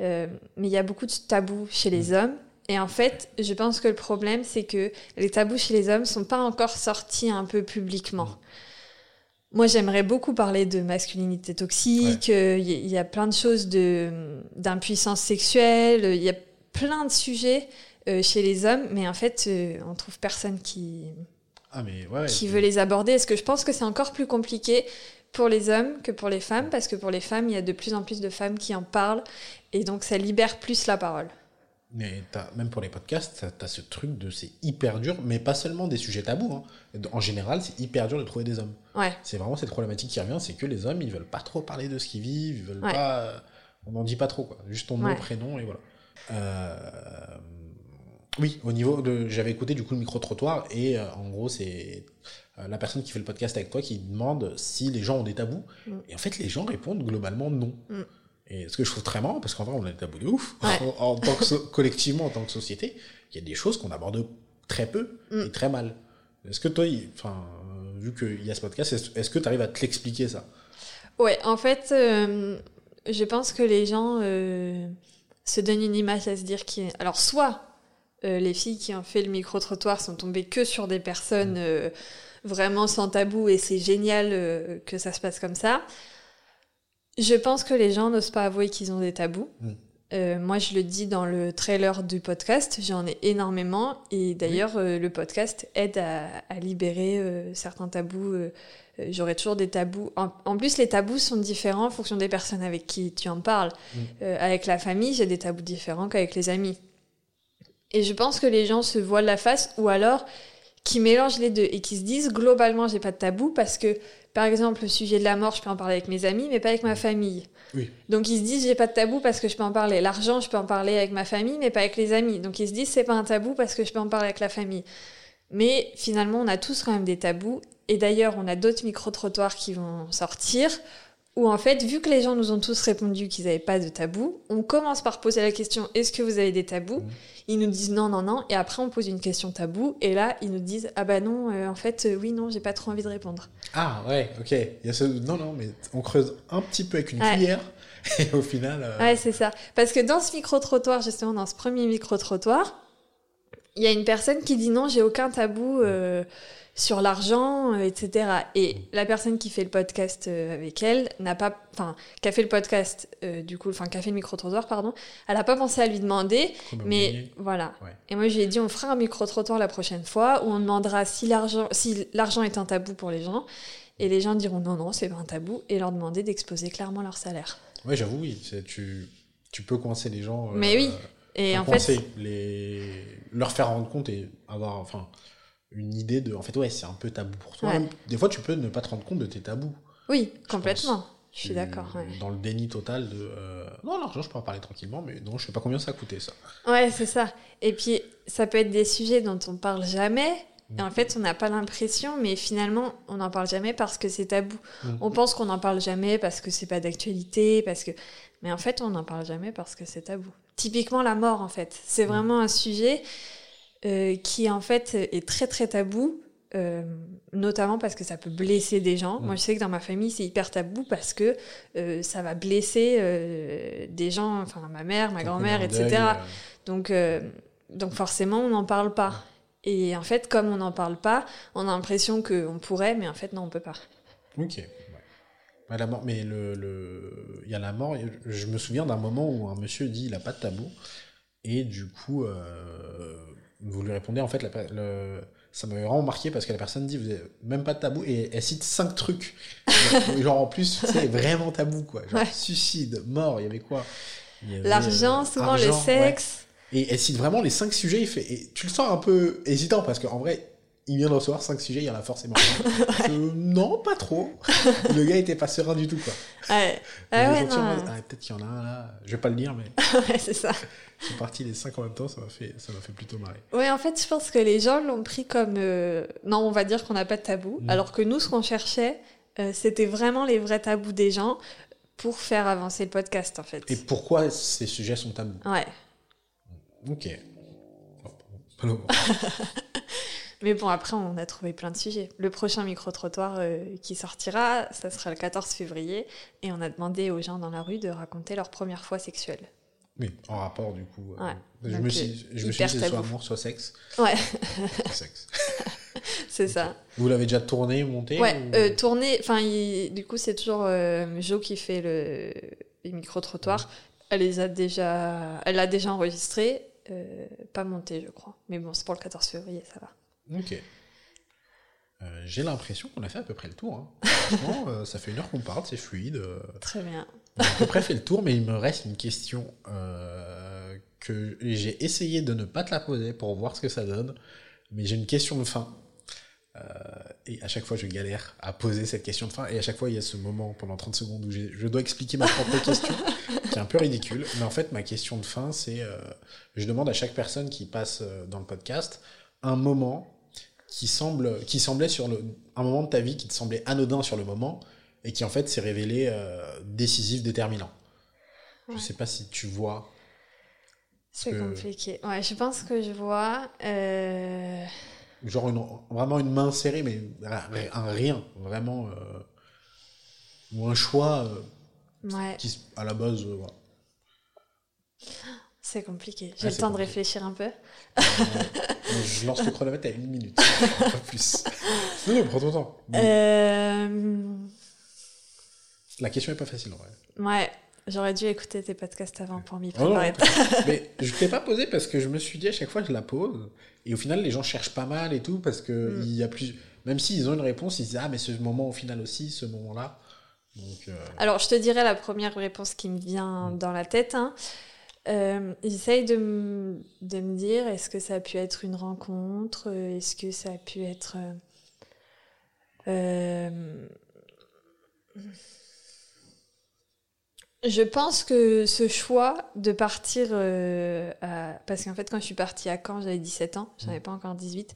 Euh, mais il y a beaucoup de tabous chez les hommes. Et en fait, je pense que le problème, c'est que les tabous chez les hommes sont pas encore sortis un peu publiquement. Moi, j'aimerais beaucoup parler de masculinité toxique. euh, Il y, il y a plein de choses de d'impuissance sexuelle. Il y a plein de sujets euh, chez les hommes, mais en fait, euh, on trouve personne qui Ah, mais ouais. qui veut les aborder. Est-ce que je pense que c'est encore plus compliqué pour les hommes que pour les femmes? Parce que pour les femmes, il y a de plus en plus de femmes qui en parlent, et donc ça libère plus la parole. Mais même pour les podcasts, t'as- t'as ce truc de c'est hyper dur, mais pas seulement des sujets tabous. hein. En général, c'est hyper dur de trouver des hommes. Ouais. C'est vraiment cette problématique qui revient, c'est que les hommes, ils veulent pas trop parler de ce qu'ils vivent, ils veulent Ouais. pas. On n'en dit pas trop, quoi. Juste ton nom, Ouais. prénom, et voilà. Euh, Oui, au niveau de. J'avais écouté du coup le micro-trottoir, et euh, en gros, c'est euh, la personne qui fait le podcast avec toi qui demande si les gens ont des tabous. Mm. Et en fait, les gens répondent globalement non. Mm. Et ce que je trouve très marrant, parce qu'en vrai, on a des tabous de ouf. Ouais. En, en tant que so- collectivement, en tant que société, il y a des choses qu'on aborde très peu Mm. et très mal. Est-ce que toi, enfin, vu qu'il y a ce podcast, est-ce que tu arrives à te l'expliquer ça? Ouais, en fait, euh, je pense que les gens euh, se donnent une image à se dire qui Alors, soit euh, les filles qui ont fait le micro-trottoir sont tombées que sur des personnes euh, vraiment sans tabou et c'est génial que ça se passe comme ça. Je pense que les gens n'osent pas avouer qu'ils ont des tabous. Mm. Euh, moi, je le dis dans le trailer du podcast, j'en ai énormément et d'ailleurs, euh, le podcast aide à, à libérer euh, certains tabous. J'aurais toujours des tabous. En, en plus, les tabous sont différents en fonction des personnes avec qui tu en parles. Mm. Avec la famille, j'ai des tabous différents qu'avec les amis. Et je pense que les gens se voilent la face ou alors qui mélangent les deux et qui se disent globalement j'ai pas de tabou parce que par exemple le sujet de la mort je peux en parler avec mes amis mais pas avec ma famille. Oui. Donc ils se disent j'ai pas de tabou parce que je peux en parler. L'argent je peux en parler avec ma famille mais pas avec les amis. Donc ils se disent c'est pas un tabou parce que je peux en parler avec la famille. Mais finalement on a tous quand même des tabous et d'ailleurs on a d'autres micro-trottoirs qui vont sortir où en fait, vu que les gens nous ont tous répondu qu'ils n'avaient pas de tabou, on commence par poser la question est-ce que vous avez des tabous Mhm. Ils nous disent non, non, non, et après on pose une question tabou, et là ils nous disent ah bah non, euh, en fait, euh, oui, non, j'ai pas trop envie de répondre. Ah ouais, ok. Il y a ce... Non, non, mais on creuse un petit peu avec une Ouais. cuillère, et au final. euh, Ouais, c'est ça. Parce que dans ce micro-trottoir, justement, dans ce premier micro-trottoir, il y a une personne qui dit non, j'ai aucun tabou euh, sur l'argent, euh, etc. Et la personne qui fait le podcast euh, avec elle n'a pas, enfin, qui a fait le podcast, euh, du coup, enfin, qui a fait le micro-trottoir, pardon, elle n'a pas pensé à lui demander, mais oublié. voilà. Ouais. Et moi, je lui ai dit, on fera un micro-trottoir la prochaine fois où on demandera si l'argent, si l'argent est un tabou pour les gens. Et les gens diront non, non, c'est pas un tabou, et leur demander d'exposer clairement leur salaire. Ouais, j'avoue, oui. Tu... tu peux coincer les gens. euh, Mais oui. Et en fait, les... leur faire rendre compte et avoir enfin, une idée de. En fait, ouais, c'est un peu tabou pour toi. Ouais. Des fois, tu peux ne pas te rendre compte de tes tabous. oui, je complètement. Je suis d'accord. Ouais. Dans le déni total de. euh, Non, l'argent, je peux en parler tranquillement, mais non, je sais pas combien ça a coûté ça. Ouais, c'est ça. Et puis, ça peut être des sujets dont on parle jamais. Et en fait, on n'a pas l'impression, mais finalement, on n'en parle jamais parce que c'est tabou. Mhm. On pense qu'on n'en parle jamais parce que c'est pas d'actualité, parce que. Mais en fait, on n'en parle jamais parce que c'est tabou. Typiquement, la mort, en fait. C'est Mhm. vraiment un sujet euh, qui, en fait, est très, très tabou. euh, notamment parce que ça peut blesser des gens. Mhm. Moi, je sais que dans ma famille, c'est hyper tabou parce que euh, ça va blesser des gens, enfin ma mère, ma grand-mère, etc. Donc, donc forcément, on n'en parle pas. Et en fait, comme on n'en parle pas, on a l'impression qu'on pourrait, mais en fait, non, on peut pas. Ok. ouais. Ouais, la mort, mais le, le... il y a la mort. Je me souviens d'un moment où un monsieur dit il a pas de tabou. Et du coup, euh, vous lui répondez, en fait, la le... ça m'avait vraiment marqué parce que la personne dit vous avez même pas de tabou et elle cite cinq trucs. genre, en plus, c'est vraiment tabou quoi. Genre Ouais. suicide, mort, il y avait quoi? L'argent, euh, souvent argent, le sexe. ouais. Et elle cite vraiment les cinq sujets. Il fait, et tu le sens un peu hésitant parce qu'en vrai, il vient de recevoir cinq sujets, il y en a forcément un. Euh, non, pas trop. le gars était pas serein du tout, quoi. Ouais. Ah ouais, ah, peut-être qu'il y en a un là. Je vais pas le dire, mais Ouais, c'est ça. ils sont partis les cinq en même temps, ça m'a fait, ça fait plutôt marrer. Ouais, en fait, je pense que les gens l'ont pris comme. euh, Non, on va dire qu'on n'a pas de tabou. Mm. Alors que nous, ce qu'on cherchait, euh, c'était vraiment les vrais tabous des gens pour faire avancer le podcast, en fait. Et pourquoi ces sujets sont tabous? Ouais. Ok. Oh. Mais bon, après, on a trouvé plein de sujets. Le prochain micro-trottoir euh, qui sortira, ça sera le 14 février. Et on a demandé aux gens dans la rue de raconter leur première fois sexuelle. Oui, en rapport du coup. euh, Ouais. je, me suis, je me suis dit c'est soit amour, soit sexe. Ouais, sexe. c'est ça. Vous l'avez déjà tourné, monté Ouais, ou- euh, tourner, enfin, du coup, c'est toujours euh, Jo qui fait le, les micro-trottoirs. Elle les a déjà, elle l'a déjà enregistré, euh, pas monté, je crois. Mais bon, c'est pour le 14 février, ça va. Ok. Euh, J'ai l'impression qu'on a fait à peu près le tour. hein. Franchement, euh, ça fait une heure qu'on parle, c'est fluide. euh, Très bien. on a à peu près fait le tour, mais il me reste une question que j'ai essayé de ne pas te la poser pour voir ce que ça donne. Mais j'ai une question de fin. Et à chaque fois, je galère à poser cette question de fin. Et à chaque fois, il y a ce moment pendant 30 secondes où je dois expliquer ma propre question, qui est un peu ridicule. Mais en fait, ma question de fin, c'est je demande à chaque personne qui passe dans le podcast un moment qui, semble, qui semblait sur le. un moment de ta vie qui te semblait anodin sur le moment et qui en fait s'est révélé euh, décisif, déterminant. Ouais. Je sais pas si tu vois. C'est que- compliqué. Ouais, je pense que je vois. euh, Genre une- vraiment une main serrée, mais un rien, vraiment. euh, ou un choix Ouais, qui, à la base. voilà. C'est compliqué. J'ai Ouais, le temps de réfléchir un peu. Euh, je lance le chronomètre à une minute, pas plus. Non, non, prends ton temps. Euh, La question est pas facile en vrai. Ouais, j'aurais dû écouter tes podcasts avant pour m'y non, préparer. mais je ne t'ai pas posé parce que je me suis dit à chaque fois je la pose et au final les gens cherchent pas mal et tout parce que Mm. il y a plus même s'ils ont une réponse ils se disent ah mais ce moment au final aussi ce moment là donc euh, Alors, je te dirais la première réponse qui me vient dans la tête. Hein. Euh, J'essaye de, m- de me dire, est-ce que ça a pu être une rencontre euh, Est-ce que ça a pu être... euh, euh, Je pense que ce choix de partir... euh, à- Parce qu'en fait, quand je suis partie à Caen, j'avais 17 ans, j'en avais pas encore 18.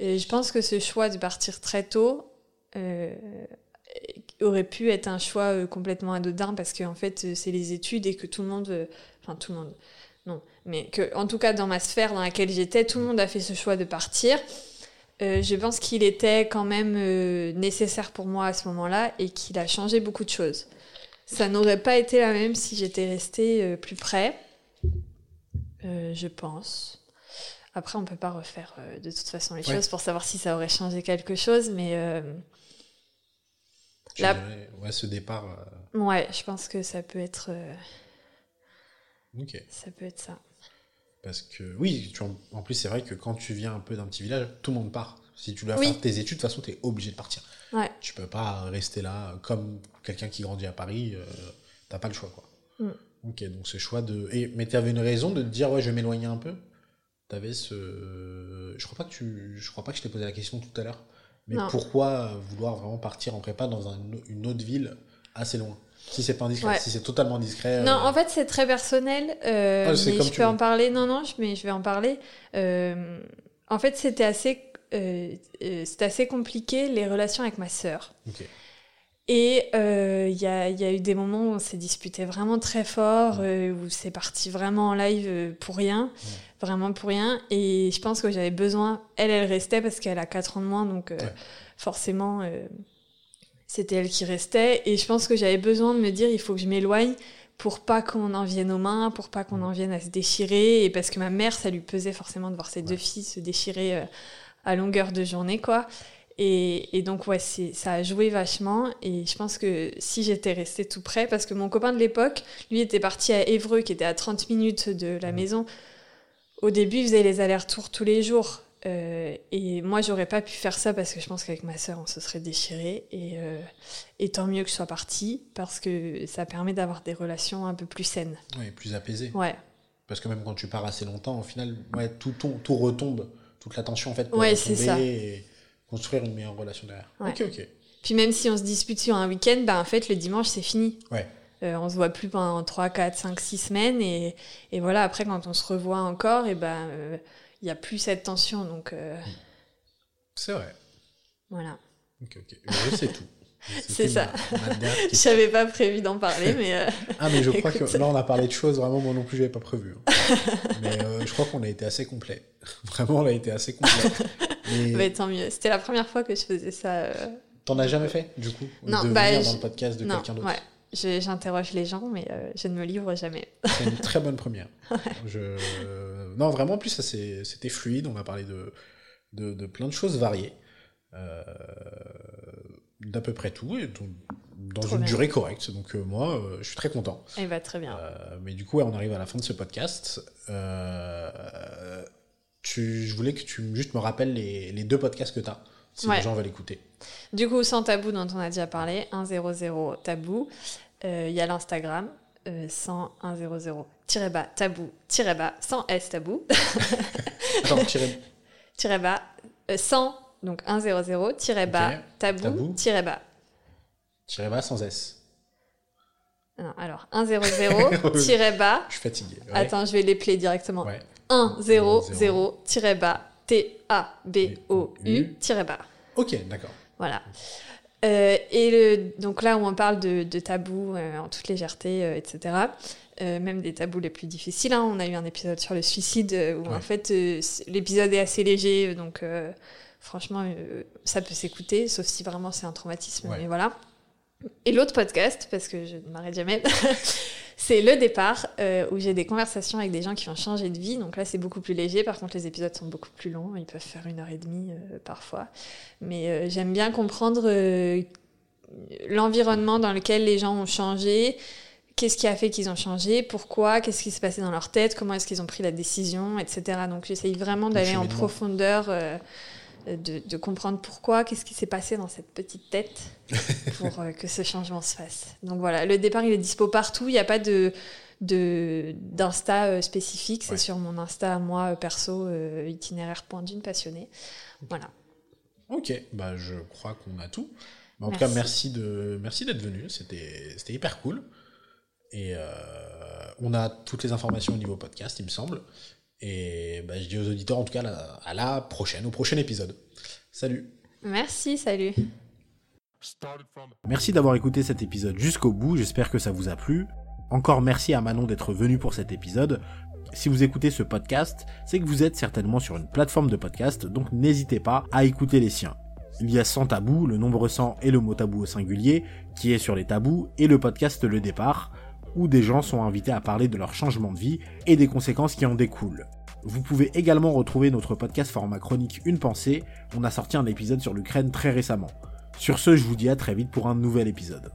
Et je pense que ce choix de partir très tôt... aurait pu être un choix complètement anodin parce que en fait c'est les études et que tout le monde enfin tout le monde. Non. Mais que en tout cas dans ma sphère dans laquelle j'étais tout le monde a fait ce choix de partir. Euh, je pense qu'il était quand même euh, nécessaire pour moi à ce moment-là et qu'il a changé beaucoup de choses. Ça n'aurait pas été la même si j'étais restée euh, plus près je pense. Après on peut pas refaire de toute façon les Ouais. choses pour savoir si ça aurait changé quelque chose mais La- ouais ce départ Ouais, je pense que ça peut être, ok ça peut être ça. parce que oui tu en, plus c'est vrai que quand tu viens un peu d'un petit village tout le monde part si tu dois Oui. faire tes études de toute façon tu es obligé de partir Ouais. tu peux pas rester là comme quelqu'un qui grandit à Paris euh, t'as pas le choix quoi Mm. ok donc ce choix de et, mais tu avais une raison de te dire ouais je vais m'éloigner un peu? T'avais ce. Je crois pas que tu. Je crois pas que je t'ai posé la question tout à l'heure. Mais Non. pourquoi vouloir vraiment partir en prépa dans un- une autre ville assez loin? Si c'est pas indiscret, Ouais. si c'est totalement discret. Non, euh, en fait, c'est très personnel, euh, Ah, mais je peux en parler. Non, non, mais je vais en parler. Euh, en fait, c'était assez, c'était assez compliqué les relations avec ma sœur. Et il y, a, il y a eu des moments où on s'est disputé vraiment très fort, où c'est parti vraiment en live pour rien, vraiment pour rien. Et je pense que j'avais besoin. Elle, elle restait parce qu'elle a 4 ans de moins, donc forcément, c'était elle qui restait. Et je pense que j'avais besoin de me dire, il faut que je m'éloigne pour pas qu'on en vienne aux mains, pour pas qu'on en vienne à se déchirer, et parce que ma mère, ça lui pesait forcément de voir ses deux filles se déchirer euh, à longueur de journée, quoi. Et, et donc, ouais, c'est, ça a joué vachement. Et je pense que si j'étais restée tout près, parce que mon copain de l'époque, lui, était parti à Évreux, qui était à 30 minutes de la maison. Au début, il faisait les allers-retours tous les jours. Euh, et moi, j'aurais pas pu faire ça parce que je pense qu'avec ma sœur, on se serait déchiré. Et, euh, et tant mieux que je sois partie, parce que ça permet d'avoir des relations un peu plus saines. Ouais, plus apaisé. Ouais. Parce que même quand tu pars assez longtemps, au final, ouais, tout, tout, retombe. Toute l'attention, en fait, pour ouais, ça. et construire une meilleure relation derrière. Ok, ok. Puis même si on se dispute sur un week-end, bah, en fait, le dimanche, c'est fini. Ouais. Euh, on se voit plus pendant 3, 4, 5, 6 semaines. Et, et voilà, après, quand on se revoit encore, et ben, il n'y a plus cette tension. Donc, euh, C'est vrai. Voilà. Ok, ok. C'est tout. C'est ça. Je n'avais pas prévu d'en parler, mais. Euh, ah, mais je crois que là, on a parlé de choses vraiment, moi non plus, j'avais pas prévu. Hein. mais euh, je crois qu'on a été assez complet. Vraiment, on a été assez complet. Mais... tant mieux. C'était la première fois que je faisais ça. Euh... T'en as jamais fait, du coup Non, de bah, venir dans le podcast de quelqu'un d'autre? ouais. J'interroge les gens, mais je ne me livre jamais. C'est une très bonne première. Je... Non, vraiment, en plus, c'était fluide. On a parlé de, de, de plein de choses variées. Euh, d'à peu près tout, et dans une durée correcte. Donc euh, moi, euh, je suis très content. Et va très bien. mais du coup, on arrive à la fin de ce podcast. Tu, je voulais que tu juste me rappelles les, les deux podcasts que tu as, si les gens veulent écouter. Du coup, sans tabou, dont on a déjà parlé, 100 tabou. Il y a l'Instagram, 100 100 bas tabou bas 100 s tabou. Attends, tiré... tiré bas 100 donc 1 0 0 tiré bas tabou, tiré bas. Tiré bas sans S. Non, alors 1 0 0 tiré bas. Je suis fatigué. Attends, je vais les player directement. 1 0 0 tiré bas T A B O U tiré bas. Ok, d'accord. Voilà. Euh, et le, donc là où on parle de, de tabous euh, en toute légèreté, euh, même des tabous les plus difficiles. Hein. On a eu un épisode sur le suicide où en fait l'épisode est assez léger, donc franchement, euh, ça peut s'écouter, sauf si vraiment c'est un traumatisme. Mais voilà. Et l'autre podcast, parce que je ne m'arrête jamais, c'est Le Départ, euh, où j'ai des conversations avec des gens qui ont changé de vie. Donc là, c'est beaucoup plus léger. Par contre, les épisodes sont beaucoup plus longs. Ils peuvent faire une heure et demie euh, parfois. Mais j'aime bien comprendre l'environnement dans lequel les gens ont changé. Qu'est-ce qui a fait qu'ils ont changé Pourquoi Qu'est-ce qui s'est passé dans leur tête Comment est-ce qu'ils ont pris la décision Etc. Donc j'essaye vraiment d'aller en profondeur de, comprendre pourquoi, qu'est-ce qui s'est passé dans cette petite tête pour euh, que ce changement se fasse. Donc voilà, le départ, il est dispo partout. Il n'y a pas de d'insta euh, spécifique. C'est sur mon Insta, moi, perso, euh, itinéraire point d'une passionnée. Voilà. Ok, bah, je crois qu'on a tout. en tout cas, merci de merci d'être venu. C'était hyper cool. Et on a toutes les informations au niveau podcast, il me semble. Et bah, je dis aux auditeurs, en tout cas, à la prochaine, au prochain épisode. Salut. Merci, salut. Merci d'avoir écouté cet épisode jusqu'au bout, j'espère que ça vous a plu. Encore merci à Manon d'être venu pour cet épisode. Si vous écoutez ce podcast, c'est que vous êtes certainement sur une plateforme de podcast, donc n'hésitez pas à écouter les siens. Il y a 100 tabous, le nombre 100 et le mot tabou au singulier, qui est sur les tabous, et le podcast Le Départ, où des gens sont invités à parler de leur changement de vie et des conséquences qui en découlent. Vous pouvez également retrouver notre podcast format chronique Une pensée, on a sorti un épisode sur l'Ukraine très récemment. Sur ce, je vous dis à très vite pour un nouvel épisode.